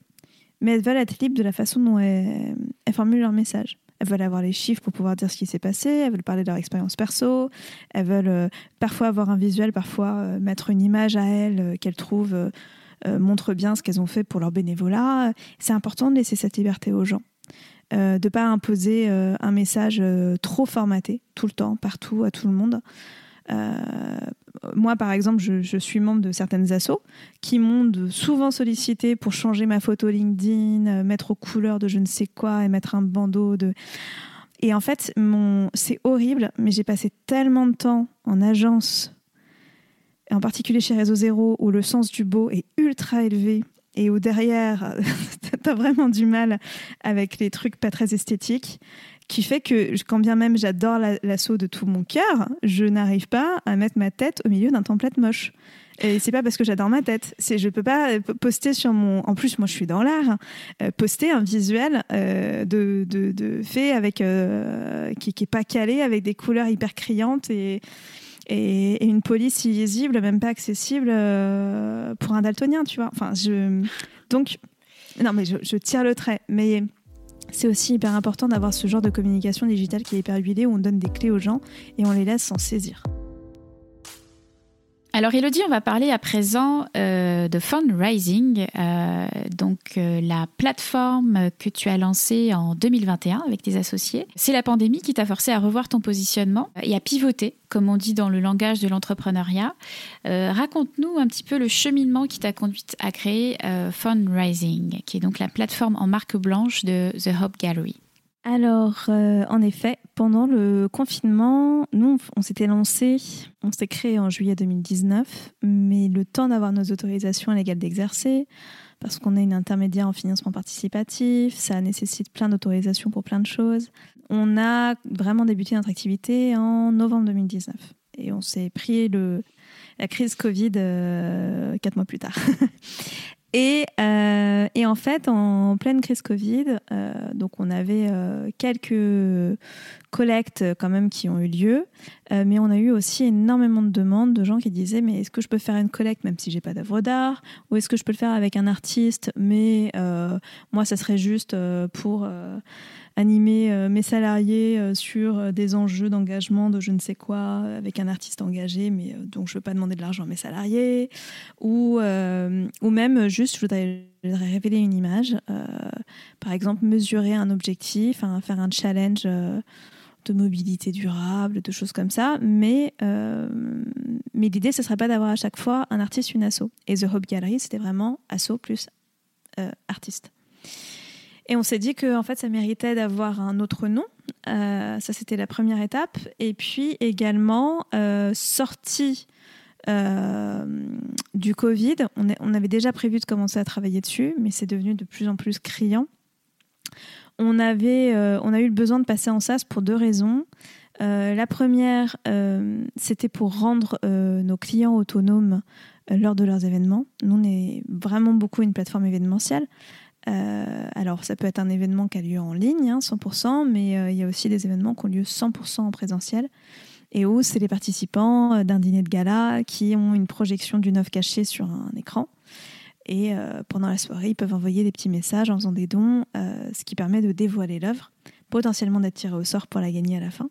[SPEAKER 1] mais elles veulent être libres de la façon dont elles, formulent leur message. Elles veulent avoir les chiffres pour pouvoir dire ce qui s'est passé, elles veulent parler de leur expérience perso, elles veulent euh, parfois avoir un visuel, parfois euh, mettre une image à elles qu'elles trouvent montre bien ce qu'elles ont fait pour leur bénévolat. C'est important de laisser cette liberté aux gens. de ne pas imposer un message trop formaté tout le temps, partout, à tout le monde. Euh, moi, par exemple, je, suis membre de certaines assos qui m'ont souvent sollicité pour changer ma photo LinkedIn, euh, mettre aux couleurs de je ne sais quoi et mettre un bandeau de. Et en fait, c'est horrible, mais j'ai passé tellement de temps en agence, en particulier chez Réseau Zéro, où le sens du beau est ultra élevé et où derrière, tu as vraiment du mal avec les trucs pas très esthétiques qui fait que quand bien même j'adore l'assaut de tout mon cœur, je n'arrive pas à mettre ma tête au milieu d'un template moche. Et c'est pas parce que j'adore ma tête, c'est je peux pas euh, poster sur mon. En plus, moi, je suis dans l'art. Hein, euh, poster un visuel euh, de, de, de, fait avec qui, qui est pas calé, avec des couleurs hyper criantes et et, une police illisible, même pas accessible pour un daltonien, tu vois. Enfin, je donc non, mais je, je tire le trait, mais c'est aussi hyper important d'avoir ce genre de communication digitale qui est hyper huilée, où on donne des clés aux gens et on les laisse s'en saisir.
[SPEAKER 6] Alors Elodie, on va parler à présent euh, de fundraising, euh, donc euh, la plateforme que tu as lancée en 2021 avec tes associés. C'est la pandémie qui t'a forcé à revoir ton positionnement et à pivoter, comme on dit dans le langage de l'entrepreneuriat. Raconte-nous un petit peu le cheminement qui t'a conduite à créer Fundraising, qui est donc la plateforme en marque blanche de The Hope Gallery.
[SPEAKER 1] Alors, euh, en effet, pendant le confinement, nous, on s'était lancé, on s'est créé en juillet 2019, mais le temps d'avoir nos autorisations légales d'exercer, parce qu'on est une intermédiaire en financement participatif, ça nécessite plein d'autorisations pour plein de choses. On a vraiment débuté notre activité en novembre 2019 et on s'est pris la crise Covid euh, quatre mois plus tard. Euh, et, en fait, en pleine crise Covid, euh, donc on avait euh, quelques collectes quand même qui ont eu lieu, mais on a eu aussi énormément de demandes de gens qui disaient mais est-ce que je peux faire une collecte même si j'ai pas d'œuvre d'art, ou est-ce que je peux le faire avec un artiste, mais moi ça serait juste pour animer euh, mes salariés euh, sur euh, des enjeux d'engagement de je ne sais quoi avec un artiste engagé, mais donc je ne veux pas demander de l'argent à mes salariés, ou, ou même juste, je voudrais, révéler une image, par exemple mesurer un objectif, faire un challenge de mobilité durable, de choses comme ça. Mais, mais l'idée, ce ne serait pas d'avoir à chaque fois un artiste, une asso. Et The Hope Gallery, c'était vraiment asso plus artiste. Et on s'est dit que en fait, ça méritait d'avoir un autre nom. Euh, ça, c'était la première étape. Et puis également, euh, sorti euh, du Covid, on, avait déjà prévu de commencer à travailler dessus, mais c'est devenu de plus en plus criant. On, avait, on a eu le besoin de passer en SaaS pour deux raisons. la première, c'était pour rendre nos clients autonomes lors de leurs événements. Nous, on est vraiment beaucoup une plateforme événementielle. Euh, alors, ça peut être un événement qui a lieu en ligne, 100%, hein, mais euh, il y a aussi des événements qui ont lieu 100% en présentiel et où c'est les participants euh, d'un dîner de gala qui ont une projection d'une œuvre cachée sur un écran. Et pendant la soirée, ils peuvent envoyer des petits messages en faisant des dons, ce qui permet de dévoiler l'œuvre, potentiellement d'être tiré au sort pour la gagner à la fin.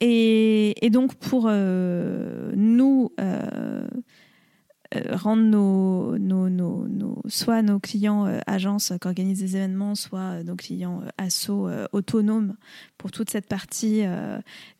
[SPEAKER 1] Et, donc, pour nous rendre nos, nos, nos, soit nos clients euh, agences qui organisent des événements, soit euh, nos clients assos autonomes pour toute cette partie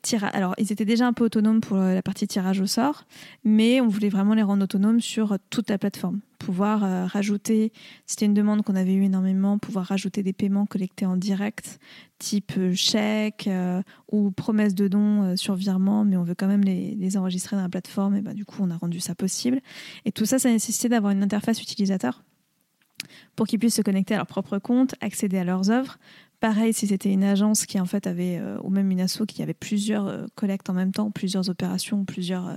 [SPEAKER 1] tirage. Alors, ils étaient déjà un peu autonomes pour la partie tirage au sort, mais on voulait vraiment les rendre autonomes sur toute la plateforme pouvoir euh, rajouter, c'était une demande qu'on avait eu énormément, pouvoir rajouter des paiements collectés en direct, type euh, chèque euh, ou promesse de don sur virement, mais on veut quand même les, enregistrer dans la plateforme, et ben, du coup on a rendu ça possible. Et tout ça, ça nécessitait d'avoir une interface utilisateur pour qu'ils puissent se connecter à leur propre compte, accéder à leurs œuvres. Pareil, si c'était une agence qui en fait avait, ou même une asso qui avait plusieurs collectes en même temps, plusieurs opérations, plusieurs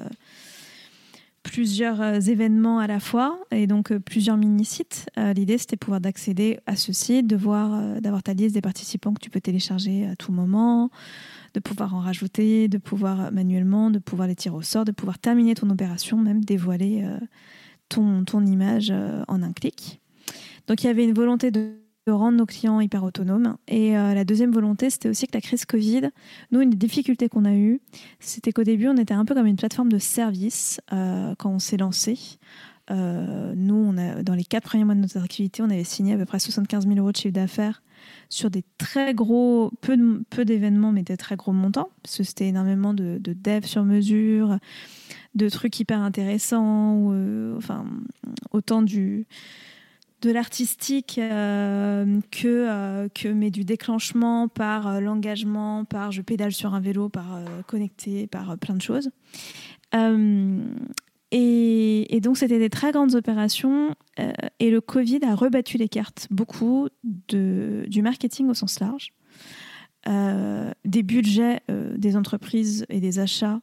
[SPEAKER 1] plusieurs euh, événements à la fois et donc euh, plusieurs mini-sites. Euh, l'idée, c'était pouvoir d'accéder à ce site, de voir, d'avoir ta liste des participants que tu peux télécharger à tout moment, de pouvoir en rajouter, de pouvoir manuellement, de pouvoir les tirer au sort, de pouvoir terminer ton opération, même dévoiler ton, ton image en un clic. Donc il y avait une volonté de de rendre nos clients hyper autonomes. Et euh, la deuxième volonté, c'était aussi que la crise Covid, nous, une des difficultés qu'on a eues, c'était qu'au début, on était un peu comme une plateforme de service euh, quand on s'est lancé. Euh, nous, on a, dans les quatre premiers mois de notre activité, on avait signé à peu près 75 000 euros de chiffre d'affaires sur des très gros, peu, peu d'événements, mais des très gros montants, parce que c'était énormément de, de dev sur mesure, de trucs hyper intéressants, enfin, autant du de l'artistique euh, que, euh, que mais du déclenchement par euh, l'engagement, par je pédale sur un vélo, par connecter, par plein de choses. Et, donc c'était des très grandes opérations et le Covid a rebattu les cartes beaucoup du marketing au sens large, des budgets des entreprises et des achats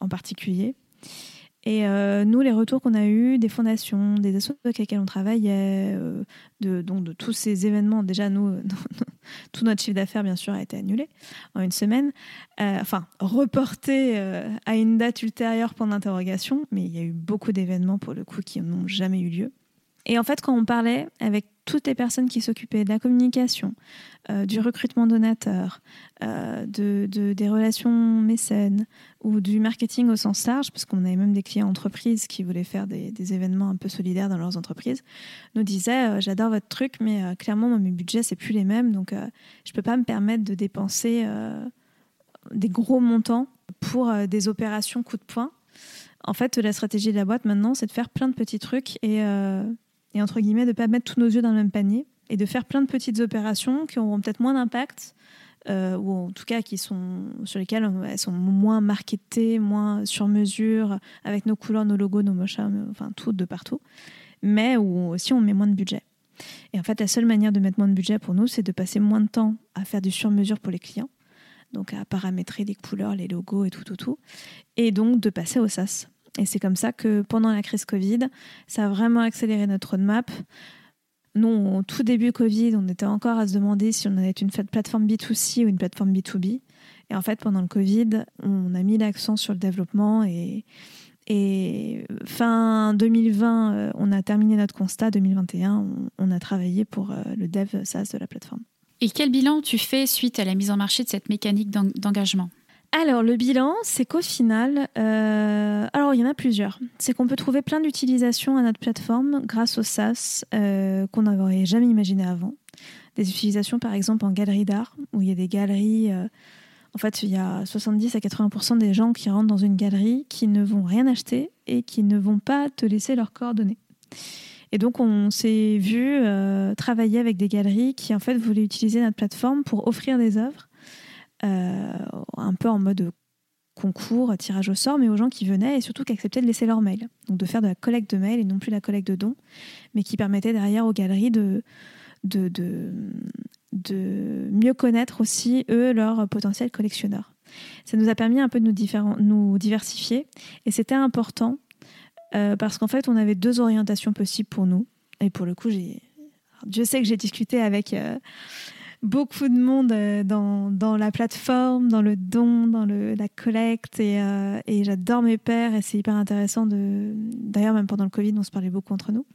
[SPEAKER 1] en particulier. Et euh, nous, les retours qu'on a eus des fondations, des associations avec lesquelles on travaillait, euh, de, donc de tous ces événements, déjà nous, tout notre chiffre d'affaires, bien sûr, a été annulé en une semaine, euh, enfin reporté à une date ultérieure pour l'interrogation, mais il y a eu beaucoup d'événements pour le coup qui n'ont jamais eu lieu. Et en fait, quand on parlait avec toutes les personnes qui s'occupaient de la communication, euh, du recrutement donateur, euh, de, des relations mécènes ou du marketing au sens large, parce qu'on avait même des clients entreprises qui voulaient faire des, événements un peu solidaires dans leurs entreprises, nous disaient euh, j'adore votre truc, mais clairement moi, mes budgets c'est plus les mêmes, donc je peux pas me permettre de dépenser des gros montants pour des opérations coup de poing. En fait, la stratégie de la boîte maintenant, c'est de faire plein de petits trucs et et entre guillemets de ne pas mettre tous nos yeux dans le même panier et de faire plein de petites opérations qui auront peut-être moins d'impact euh, ou en tout cas qui sont sur lesquelles elles sont moins marketées, moins sur mesure, avec nos couleurs, nos logos, nos mochas, enfin tout de partout, mais où aussi on met moins de budget. Et en fait, la seule manière de mettre moins de budget pour nous, c'est de passer moins de temps à faire du sur-mesure pour les clients, donc à paramétrer les couleurs, les logos et tout, tout, tout, et donc de passer au SaaS. Et c'est comme ça que pendant la crise Covid, ça a vraiment accéléré notre roadmap. Nous, au tout début Covid, on était encore à se demander si on allait être une plateforme B2C ou une plateforme B2B. Et en fait, pendant le Covid, on a mis l'accent sur le développement et, et fin 2020, euh, on a terminé notre constat. 2021, on, a travaillé pour euh, le dev SaaS de la plateforme.
[SPEAKER 6] Et quel bilan tu fais suite à la mise en marché de cette mécanique d'engagement?
[SPEAKER 1] Alors, le bilan, c'est qu'au final, euh, alors il y en a plusieurs. C'est qu'on peut trouver plein d'utilisations à notre plateforme grâce au SaaS euh, qu'on n'aurait jamais imaginé avant. Des utilisations, par exemple, en galerie d'art, où il y a des galeries. Euh, en fait, il y a 70 à 80% des gens qui rentrent dans une galerie qui ne vont rien acheter et qui ne vont pas te laisser leurs coordonnées. Et donc, on s'est vu travailler avec des galeries qui, en fait, voulaient utiliser notre plateforme pour offrir des œuvres, un peu en mode concours, tirage au sort, mais aux gens qui venaient et surtout qui acceptaient de laisser leur mail. Donc, de faire de la collecte de mails et non plus la collecte de dons, mais qui permettait derrière aux galeries de, de, de, de mieux connaître aussi, eux, leurs potentiels collectionneurs. Ça nous a permis un peu de nous, diversifier et c'était important euh, parce qu'en fait, on avait deux orientations possibles pour nous. Et pour le coup. Dieu sait que j'ai discuté avec euh, beaucoup de monde euh, dans, la plateforme, dans le don, dans la collecte. Et, euh, et j'adore mes pairs et c'est hyper intéressant. D'ailleurs, même pendant le Covid, on se parlait beaucoup entre nous.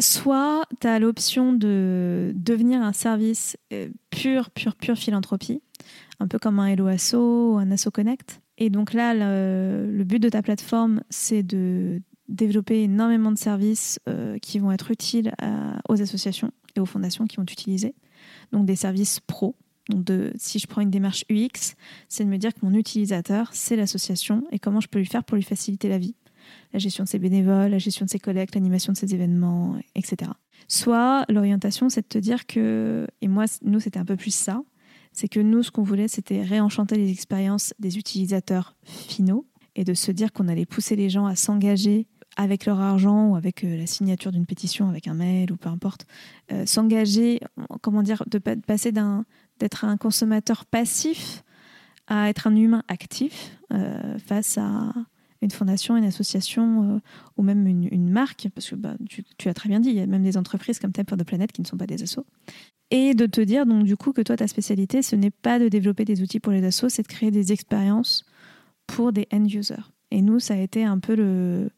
[SPEAKER 1] Soit tu as l'option de devenir un service euh, pur, pur, pur philanthropie, un peu comme un Hello Asso ou un Asso Connect. Et donc là, le, but de ta plateforme, c'est de développer énormément de services qui vont être utiles aux associations et aux fondations qui vont t'utiliser. Donc des services pro. Donc de, si je prends une démarche UX, c'est de me dire que mon utilisateur, c'est l'association et comment je peux lui faire pour lui faciliter la vie. La gestion de ses bénévoles, la gestion de ses collectes, l'animation de ses événements, etc. Soit l'orientation, c'est de te dire que, et moi, nous, c'était un peu plus ça, c'est que nous, ce qu'on voulait, c'était réenchanter les expériences des utilisateurs finaux et de se dire qu'on allait pousser les gens à s'engager avec leur argent ou avec euh, la signature d'une pétition, avec un mail ou peu importe, euh, s'engager, comment dire, de, pa- de passer d'un d'être un consommateur passif à être un humain actif euh, face à une fondation, une association ou même une, marque, parce que bah, tu, tu as très bien dit, il y a même des entreprises comme Time for the Planet qui ne sont pas des assos. Et de te dire donc du coup que toi, ta spécialité, ce n'est pas de développer des outils pour les assos, c'est de créer des expériences pour des end-users. Et nous, ça a été un peu le,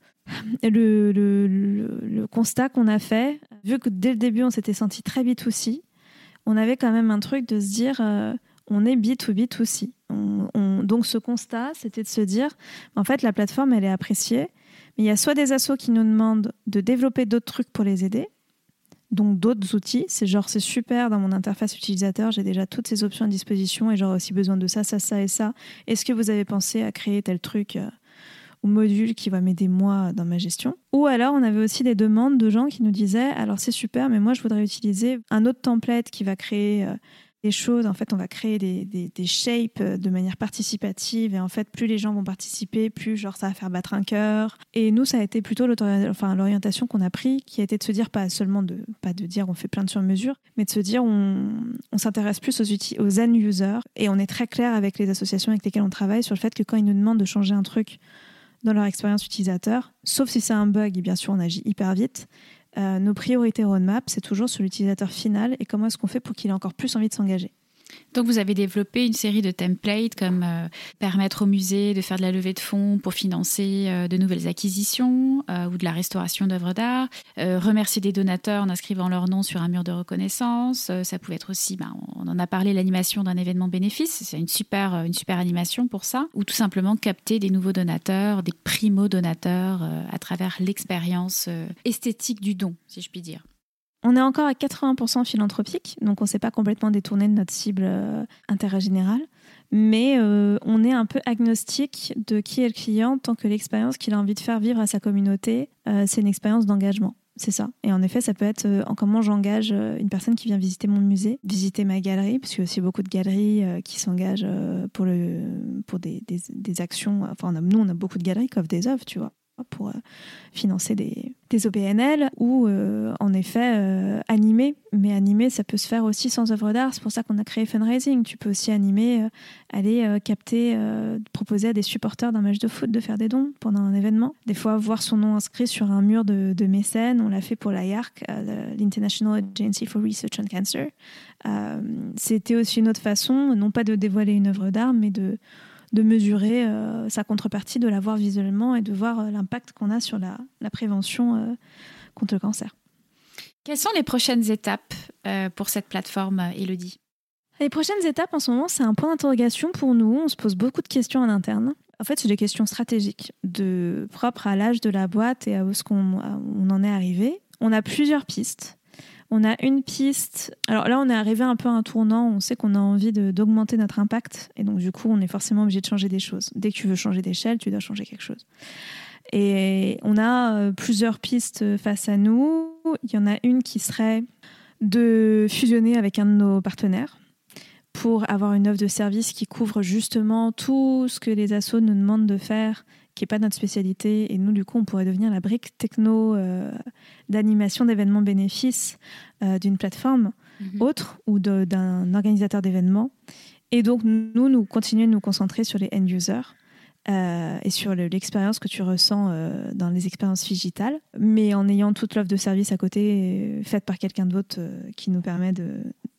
[SPEAKER 1] le, le, le- constat qu'on a fait. Vu que dès le début, on s'était senti très B2C, on avait quand même un truc de se dire, euh, on est B2B2C. On- on- donc ce constat, c'était de se dire, en fait, la plateforme, elle est appréciée, mais il y a soit des assos qui nous demandent de développer d'autres trucs pour les aider, donc d'autres outils. C'est genre, c'est super dans mon interface utilisateur, j'ai déjà toutes ces options à disposition et j'aurais aussi besoin de ça, ça, ça et ça. Est-ce que vous avez pensé à créer tel truc euh, ou module qui va m'aider moi dans ma gestion Ou alors, on avait aussi des demandes de gens qui nous disaient, alors c'est super, mais moi je voudrais utiliser un autre template qui va créer euh, des choses. En fait, on va créer des, des, shapes euh, de manière participative. Et en fait, plus les gens vont participer, plus genre ça va faire battre un cœur. Et nous, ça a été plutôt l'orientation qu'on a pris, qui a été de se dire pas seulement de pas de dire on fait plein de sur-mesure, mais de se dire on, on s'intéresse plus aux outils, aux end users. Et on est très clair avec les associations avec lesquelles on travaille sur le fait que quand ils nous demandent de changer un truc dans leur expérience utilisateur, sauf si c'est un bug, et bien sûr on agit hyper vite. euh, nos priorités roadmap, c'est toujours sur l'utilisateur final et comment est-ce qu'on fait pour qu'il ait encore plus envie de s'engager.
[SPEAKER 6] Donc vous avez développé une série de templates comme euh, permettre au musée de faire de la levée de fonds pour financer euh, de nouvelles acquisitions euh, ou de la restauration d'œuvres d'art, remercier des donateurs en inscrivant leur nom sur un mur de reconnaissance. Ça pouvait être aussi, ben, on en a parlé, l'animation d'un événement bénéfice. C'est une super, une super animation pour ça. Ou tout simplement capter des nouveaux donateurs, des primo-donateurs à travers l'expérience esthétique du don, si je puis dire.
[SPEAKER 1] On est encore à 80% philanthropique, donc on ne s'est pas complètement détourné de notre cible euh, intérêt général, mais euh, on est un peu agnostique de qui est le client tant que l'expérience qu'il a envie de faire vivre à sa communauté, euh, c'est une expérience d'engagement. C'est ça. Et en effet, ça peut être en comment j'engage une personne qui vient visiter mon musée, visiter ma galerie, parce qu'il y a aussi beaucoup de galeries qui s'engagent pour, des, actions. Enfin, nous, on a beaucoup de galeries qui offrent des œuvres, tu vois pour euh, financer des, des OBNL ou euh, en effet euh, animer. Mais animer, ça peut se faire aussi sans œuvre d'art. C'est pour ça qu'on a créé Fundraising. Tu peux aussi animer, euh, aller capter, proposer à des supporters d'un match de foot de faire des dons pendant un événement. Des fois, voir son nom inscrit sur un mur de, de mécènes. On l'a fait pour l'IARC, l'International Agency for Research on Cancer. C'était aussi une autre façon, non pas de dévoiler une œuvre d'art, mais de de mesurer euh, sa contrepartie, de la voir visuellement et de voir euh, l'impact qu'on a sur la, la prévention euh, contre le cancer.
[SPEAKER 6] Quelles sont les prochaines étapes pour cette plateforme, Elodie?
[SPEAKER 1] Les prochaines étapes en ce moment, c'est un point d'interrogation pour nous. On se pose beaucoup de questions en interne. En fait, c'est des questions stratégiques, de, propres à l'âge de la boîte et à où est-ce qu'on à où on en est arrivé. On a plusieurs pistes. On a une piste. Alors là, on est arrivé un peu à un tournant. On sait qu'on a envie d'augmenter notre impact. Et donc, du coup, on est forcément obligé de changer des choses. Dès que tu veux changer d'échelle, tu dois changer quelque chose. Et on a euh, plusieurs pistes face à nous. Il y en a une qui serait de fusionner avec un de nos partenaires pour avoir une offre de service qui couvre justement tout ce que les assos nous demandent de faire, qui n'est pas notre spécialité. Et nous, du coup, on pourrait devenir la brique techno euh, d'animation d'événements bénéfices euh, d'une plateforme
[SPEAKER 6] Mhm.
[SPEAKER 1] autre ou d'un organisateur d'événements. Et donc, nous, nous continuons de nous concentrer sur les end users. euh, et sur le- l'expérience que tu ressens euh, dans les expériences digitales, mais en ayant toute l'offre de service à côté euh, faite par quelqu'un d'autre qui nous permet de,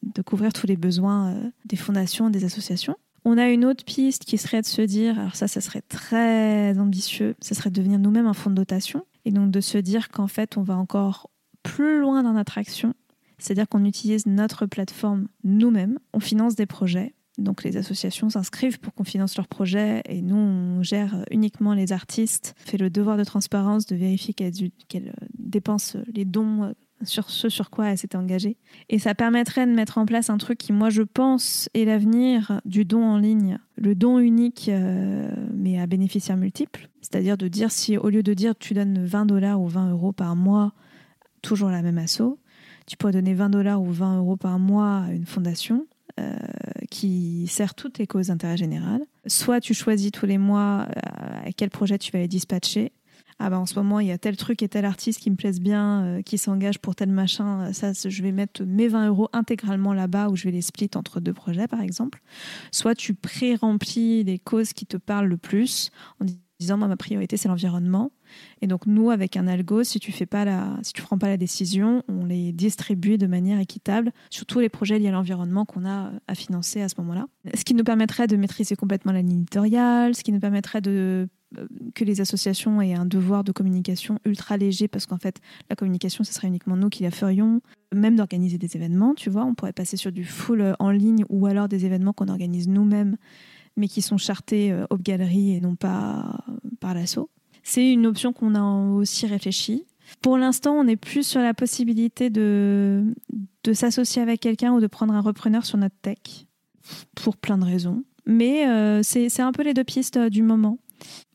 [SPEAKER 1] de couvrir tous les besoins des fondations, des associations. On a une autre piste qui serait de se dire, alors ça, ça serait très ambitieux, ce serait de devenir nous-mêmes un fonds de dotation, et donc de se dire qu'en fait, on va encore plus loin dans notre action, c'est-à-dire qu'on utilise notre plateforme nous-mêmes, on finance des projets, donc les associations s'inscrivent pour qu'on finance leurs projets, et nous, on gère uniquement les artistes, on fait le devoir de transparence de vérifier qu'elles euh, dépensent les dons sur ce sur quoi elles s'étaient engagées. Et ça permettrait de mettre en place un truc qui, moi, je pense, est l'avenir du don en ligne. Le don unique, euh, mais à bénéficiaires multiples. C'est-à-dire de dire si, au lieu de dire tu donnes 20 dollars ou 20 euros par mois, toujours la même asso, tu pourrais donner 20 dollars ou 20 euros par mois à une fondation euh, qui sert toutes les causes d'intérêt général. Soit tu choisis tous les mois euh, à quel projet tu vas les dispatcher. Ah ben en ce moment, il y a tel truc et tel artiste qui me plaisent bien, euh, qui s'engage pour tel machin. Ça, c'est- je vais mettre mes 20 euros intégralement là-bas ou je vais les split entre deux projets, par exemple. Soit tu pré-remplis les causes qui te parlent le plus en disant, ma priorité, c'est l'environnement. Et donc, nous, avec un algo, si tu fais pas la, si tu prends pas la décision, on les distribue de manière équitable sur tous les projets liés à l'environnement qu'on a euh, à financer à ce moment-là. Ce qui nous permettrait de maîtriser complètement la ligne ce qui nous permettrait de euh, que les associations aient un devoir de communication ultra léger parce qu'en fait la communication ce serait uniquement nous qui la ferions. Même d'organiser des événements tu vois on pourrait passer sur du full euh, en ligne ou alors des événements qu'on organise nous-mêmes mais qui sont chartés euh, Aube Galerie et non pas euh, par l'assaut. C'est une option qu'on a aussi réfléchi pour l'instant on est plus sur la possibilité de, de s'associer avec quelqu'un ou de prendre un repreneur sur notre tech pour plein de raisons. Mais euh, c'est c'est un peu les deux pistes euh, du moment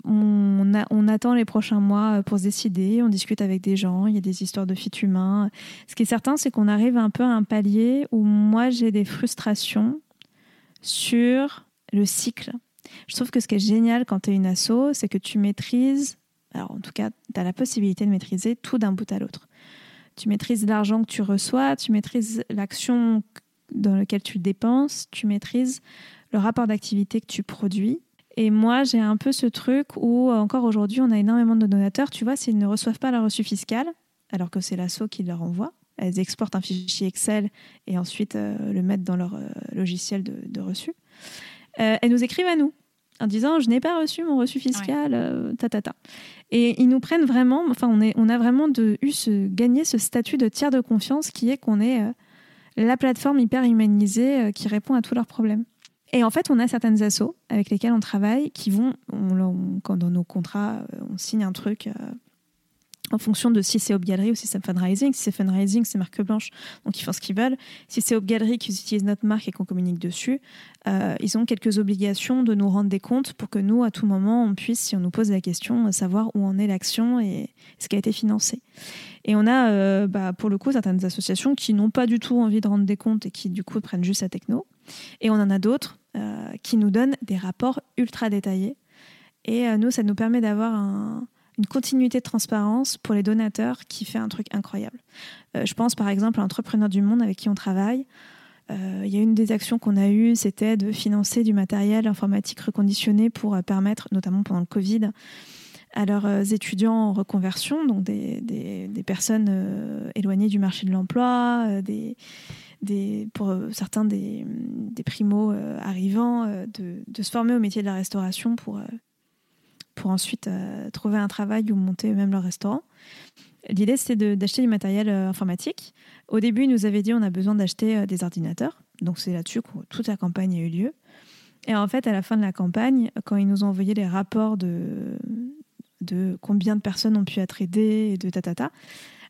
[SPEAKER 1] on, attend les prochains mois euh, pour se décider, on discute avec des gens, il y a des histoires de fit humain. Ce qui est certain, c'est qu'on arrive un peu à un palier où moi j'ai des frustrations sur le cycle. Je trouve que ce qui est génial quand tu es une asso, c'est que tu maîtrises, alors en tout cas, tu as la possibilité de maîtriser tout d'un bout à l'autre. Tu maîtrises l'argent que tu reçois, tu maîtrises l'action dans laquelle tu dépenses, tu maîtrises le rapport d'activité que tu produis. Et moi, j'ai un peu ce truc où, euh, encore aujourd'hui, on a énormément de donateurs. Tu vois, s'ils ne reçoivent pas leur reçu fiscal, alors que c'est l'ASSO qui leur envoie, elles exportent un fichier Excel et ensuite euh, le mettent dans leur euh, logiciel de, de reçu. Euh, elles nous écrivent à nous en disant Je n'ai pas reçu mon reçu fiscal, ta, ta, ta. Et ils nous prennent vraiment, enfin, on, est, on a vraiment de, eu ce, gagné ce statut de tiers de confiance qui est qu'on est la plateforme hyper humanisée qui répond à tous leurs problèmes. Et en fait, on a certaines assos avec lesquelles on travaille qui vont, on, on- quand dans nos contrats, euh, on signe un truc euh, en fonction de si c'est Aube Galerie ou si c'est fundraising. Si c'est fundraising, c'est marque blanche, donc ils font ce qu'ils veulent. Si c'est Aube Galerie qui utilise notre marque et qu'on communique dessus, euh, ils ont quelques obligations de nous rendre des comptes pour que nous, à tout moment, on puisse, si on nous pose la question, savoir où en est l'action et ce qui a été financé. Et on a, bah, pour le coup, certaines associations qui n'ont pas du tout envie de rendre des comptes et qui, du coup, prennent juste la techno. Et on en a d'autres euh, qui nous donnent des rapports ultra détaillés. Et euh, nous, ça nous permet d'avoir un- une continuité de transparence pour les donateurs qui fait un truc incroyable. Euh, je pense par exemple à Entrepreneurs du Monde avec qui on travaille. Euh, Il y a une des actions qu'on a eues, c'était de financer du matériel informatique reconditionné pour permettre, notamment pendant le Covid, à leurs étudiants en reconversion, donc des, des- personnes éloignées du marché de l'emploi, des, pour euh, certains des, des primo euh, arrivants, euh, de, se former au métier de la restauration pour, pour ensuite trouver un travail ou monter même leur restaurant. L'idée, c'est d'acheter du matériel informatique. Au début, ils nous avaient dit on a besoin d'acheter des ordinateurs. Donc, c'est là-dessus que toute la campagne a eu lieu. Et en fait, à la fin de la campagne, quand ils nous ont envoyé les rapports de, de combien de personnes ont pu être aidées et de tatata,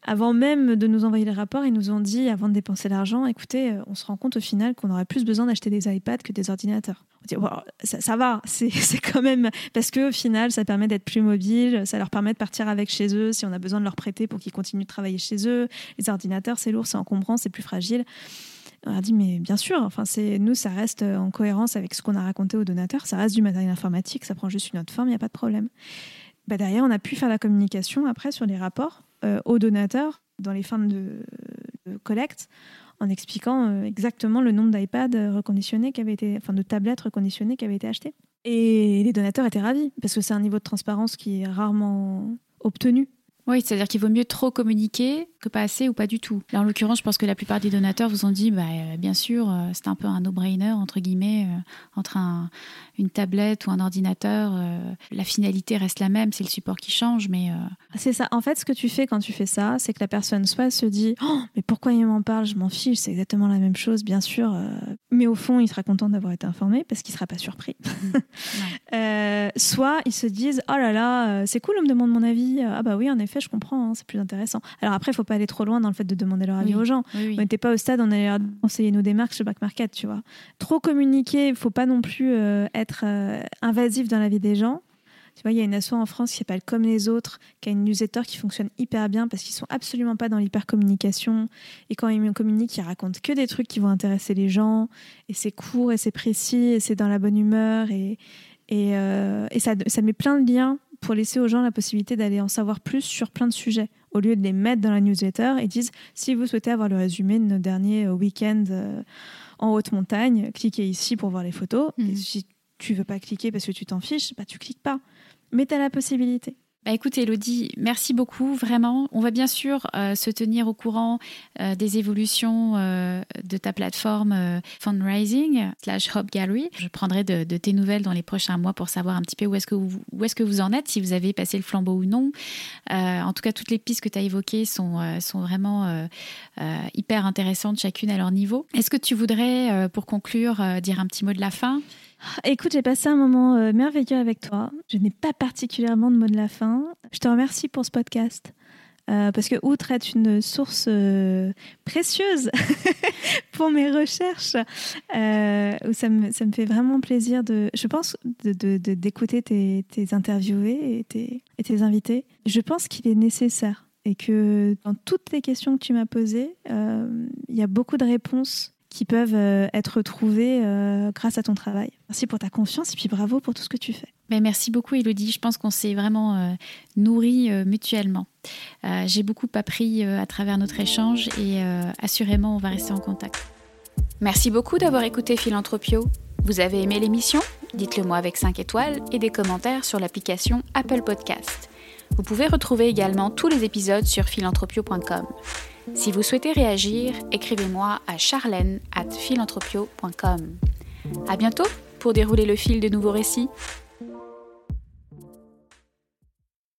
[SPEAKER 1] avant même de nous envoyer les rapports, ils nous ont dit, avant de dépenser l'argent, écoutez, euh, on se rend compte au final qu'on aurait plus besoin d'acheter des iPads que des ordinateurs. On dit, Bon, ça, ça va, c'est quand même... Parce qu'au final, ça permet d'être plus mobile, ça leur permet de partir avec chez eux si on a besoin de leur prêter pour qu'ils continuent de travailler chez eux. Les ordinateurs, c'est lourd, c'est encombrant, c'est plus fragile. On a dit, mais bien sûr, enfin, c'est nous, ça reste euh, en cohérence avec ce qu'on a raconté aux donateurs, ça reste du matériel informatique, ça prend juste une autre forme, il n'y a pas de problème. Bah, derrière, on a pu faire la communication après sur les rapports aux donateurs dans les fins de, collecte en expliquant euh, exactement le nombre d'iPads euh, reconditionnés qui avaient été, enfin de tablettes reconditionnées qui avaient été achetées. Et les donateurs étaient ravis parce que c'est un niveau de transparence qui est rarement obtenu.
[SPEAKER 6] Oui, c'est-à-dire qu'il vaut mieux trop communiquer que pas assez ou pas du tout. Là, en l'occurrence, je pense que la plupart des donateurs vous ont dit, bah, euh, bien sûr, euh, c'est un peu un no-brainer, entre guillemets, euh, entre un- une tablette ou un ordinateur. la finalité reste la même, c'est le support qui change, mais
[SPEAKER 1] C'est ça. En fait, ce que tu fais quand tu fais ça, c'est que la personne soit se dit oh, mais pourquoi il m'en parle? Je m'en fiche, c'est exactement la même chose, bien sûr. Mais au fond, il sera content d'avoir été informé parce qu'il sera pas surpris. Euh, soit ils se disent oh là là, c'est cool, on me demande mon avis. Ah bah oui, en effet, je comprends, hein, c'est plus intéressant. Alors après, il faut pas aller trop loin dans le fait de demander leur avis
[SPEAKER 6] Oui.
[SPEAKER 1] aux gens.
[SPEAKER 6] oui, oui.
[SPEAKER 1] On n'était pas au stade, on allait leur conseiller nos démarques chez Back Market, tu vois. Trop communiquer, il faut pas non plus euh, être euh, invasif dans la vie des gens. Tu vois, il y a une asso en France qui s'appelle Comme les autres, qui a une newsletter qui fonctionne hyper bien parce qu'ils sont absolument pas dans l'hyper-communication. Et quand ils communiquent, ils racontent que des trucs qui vont intéresser les gens. Et c'est court et c'est précis et c'est dans la bonne humeur. Et, et, euh, et ça, ça met plein de liens pour laisser aux gens la possibilité d'aller en savoir plus sur plein de sujets. Au lieu de les mettre dans la newsletter, ils disent si vous souhaitez avoir le résumé de nos derniers euh, week-ends euh, en haute montagne, cliquez ici pour voir les photos.
[SPEAKER 6] Mhm.
[SPEAKER 1] Et si tu veux pas cliquer parce que tu t'en fiches, bah tu cliques pas. Mais tu as la possibilité.
[SPEAKER 6] Bah écoute Elodie, merci beaucoup, vraiment. On va bien sûr euh, se tenir au courant euh, des évolutions euh, de ta plateforme fundraising slash Hub Gallery. Je prendrai de, tes nouvelles dans les prochains mois pour savoir un petit peu où est-ce que vous, en êtes, si vous avez passé le flambeau ou non. En tout cas, toutes les pistes que tu as évoquées sont, vraiment hyper intéressantes chacune à leur niveau. Est-ce que tu voudrais, pour conclure, dire un petit mot de la fin?
[SPEAKER 1] Écoute, j'ai passé un moment euh, merveilleux avec toi. Je n'ai pas particulièrement de mot de la fin. Je te remercie pour ce podcast. Euh, parce que outre être une source euh, précieuse pour mes recherches, ça, me, ça me fait vraiment plaisir de, je pense, d'écouter tes, interviewés et tes, et tes invités. Je pense qu'il est nécessaire et que dans toutes les questions que tu m'as posées, il y a beaucoup de réponses qui peuvent euh, être trouvées euh, grâce à ton travail. Merci pour ta confiance et puis bravo pour tout ce que tu fais.
[SPEAKER 6] Ben, merci beaucoup Elodie. Je pense qu'on s'est vraiment euh, nourris euh, mutuellement. Euh, J'ai beaucoup appris euh, à travers notre échange et euh, assurément on va rester en contact. Merci beaucoup d'avoir écouté Philanthropio. Vous avez aimé l'émission? Dites-le moi avec 5 étoiles et des commentaires sur l'application Apple Podcast. Vous pouvez retrouver également tous les épisodes sur philanthropio.com. Si vous souhaitez réagir, écrivez-moi à charlène at philanthropio.com. À bientôt pour dérouler le fil de nouveaux récits.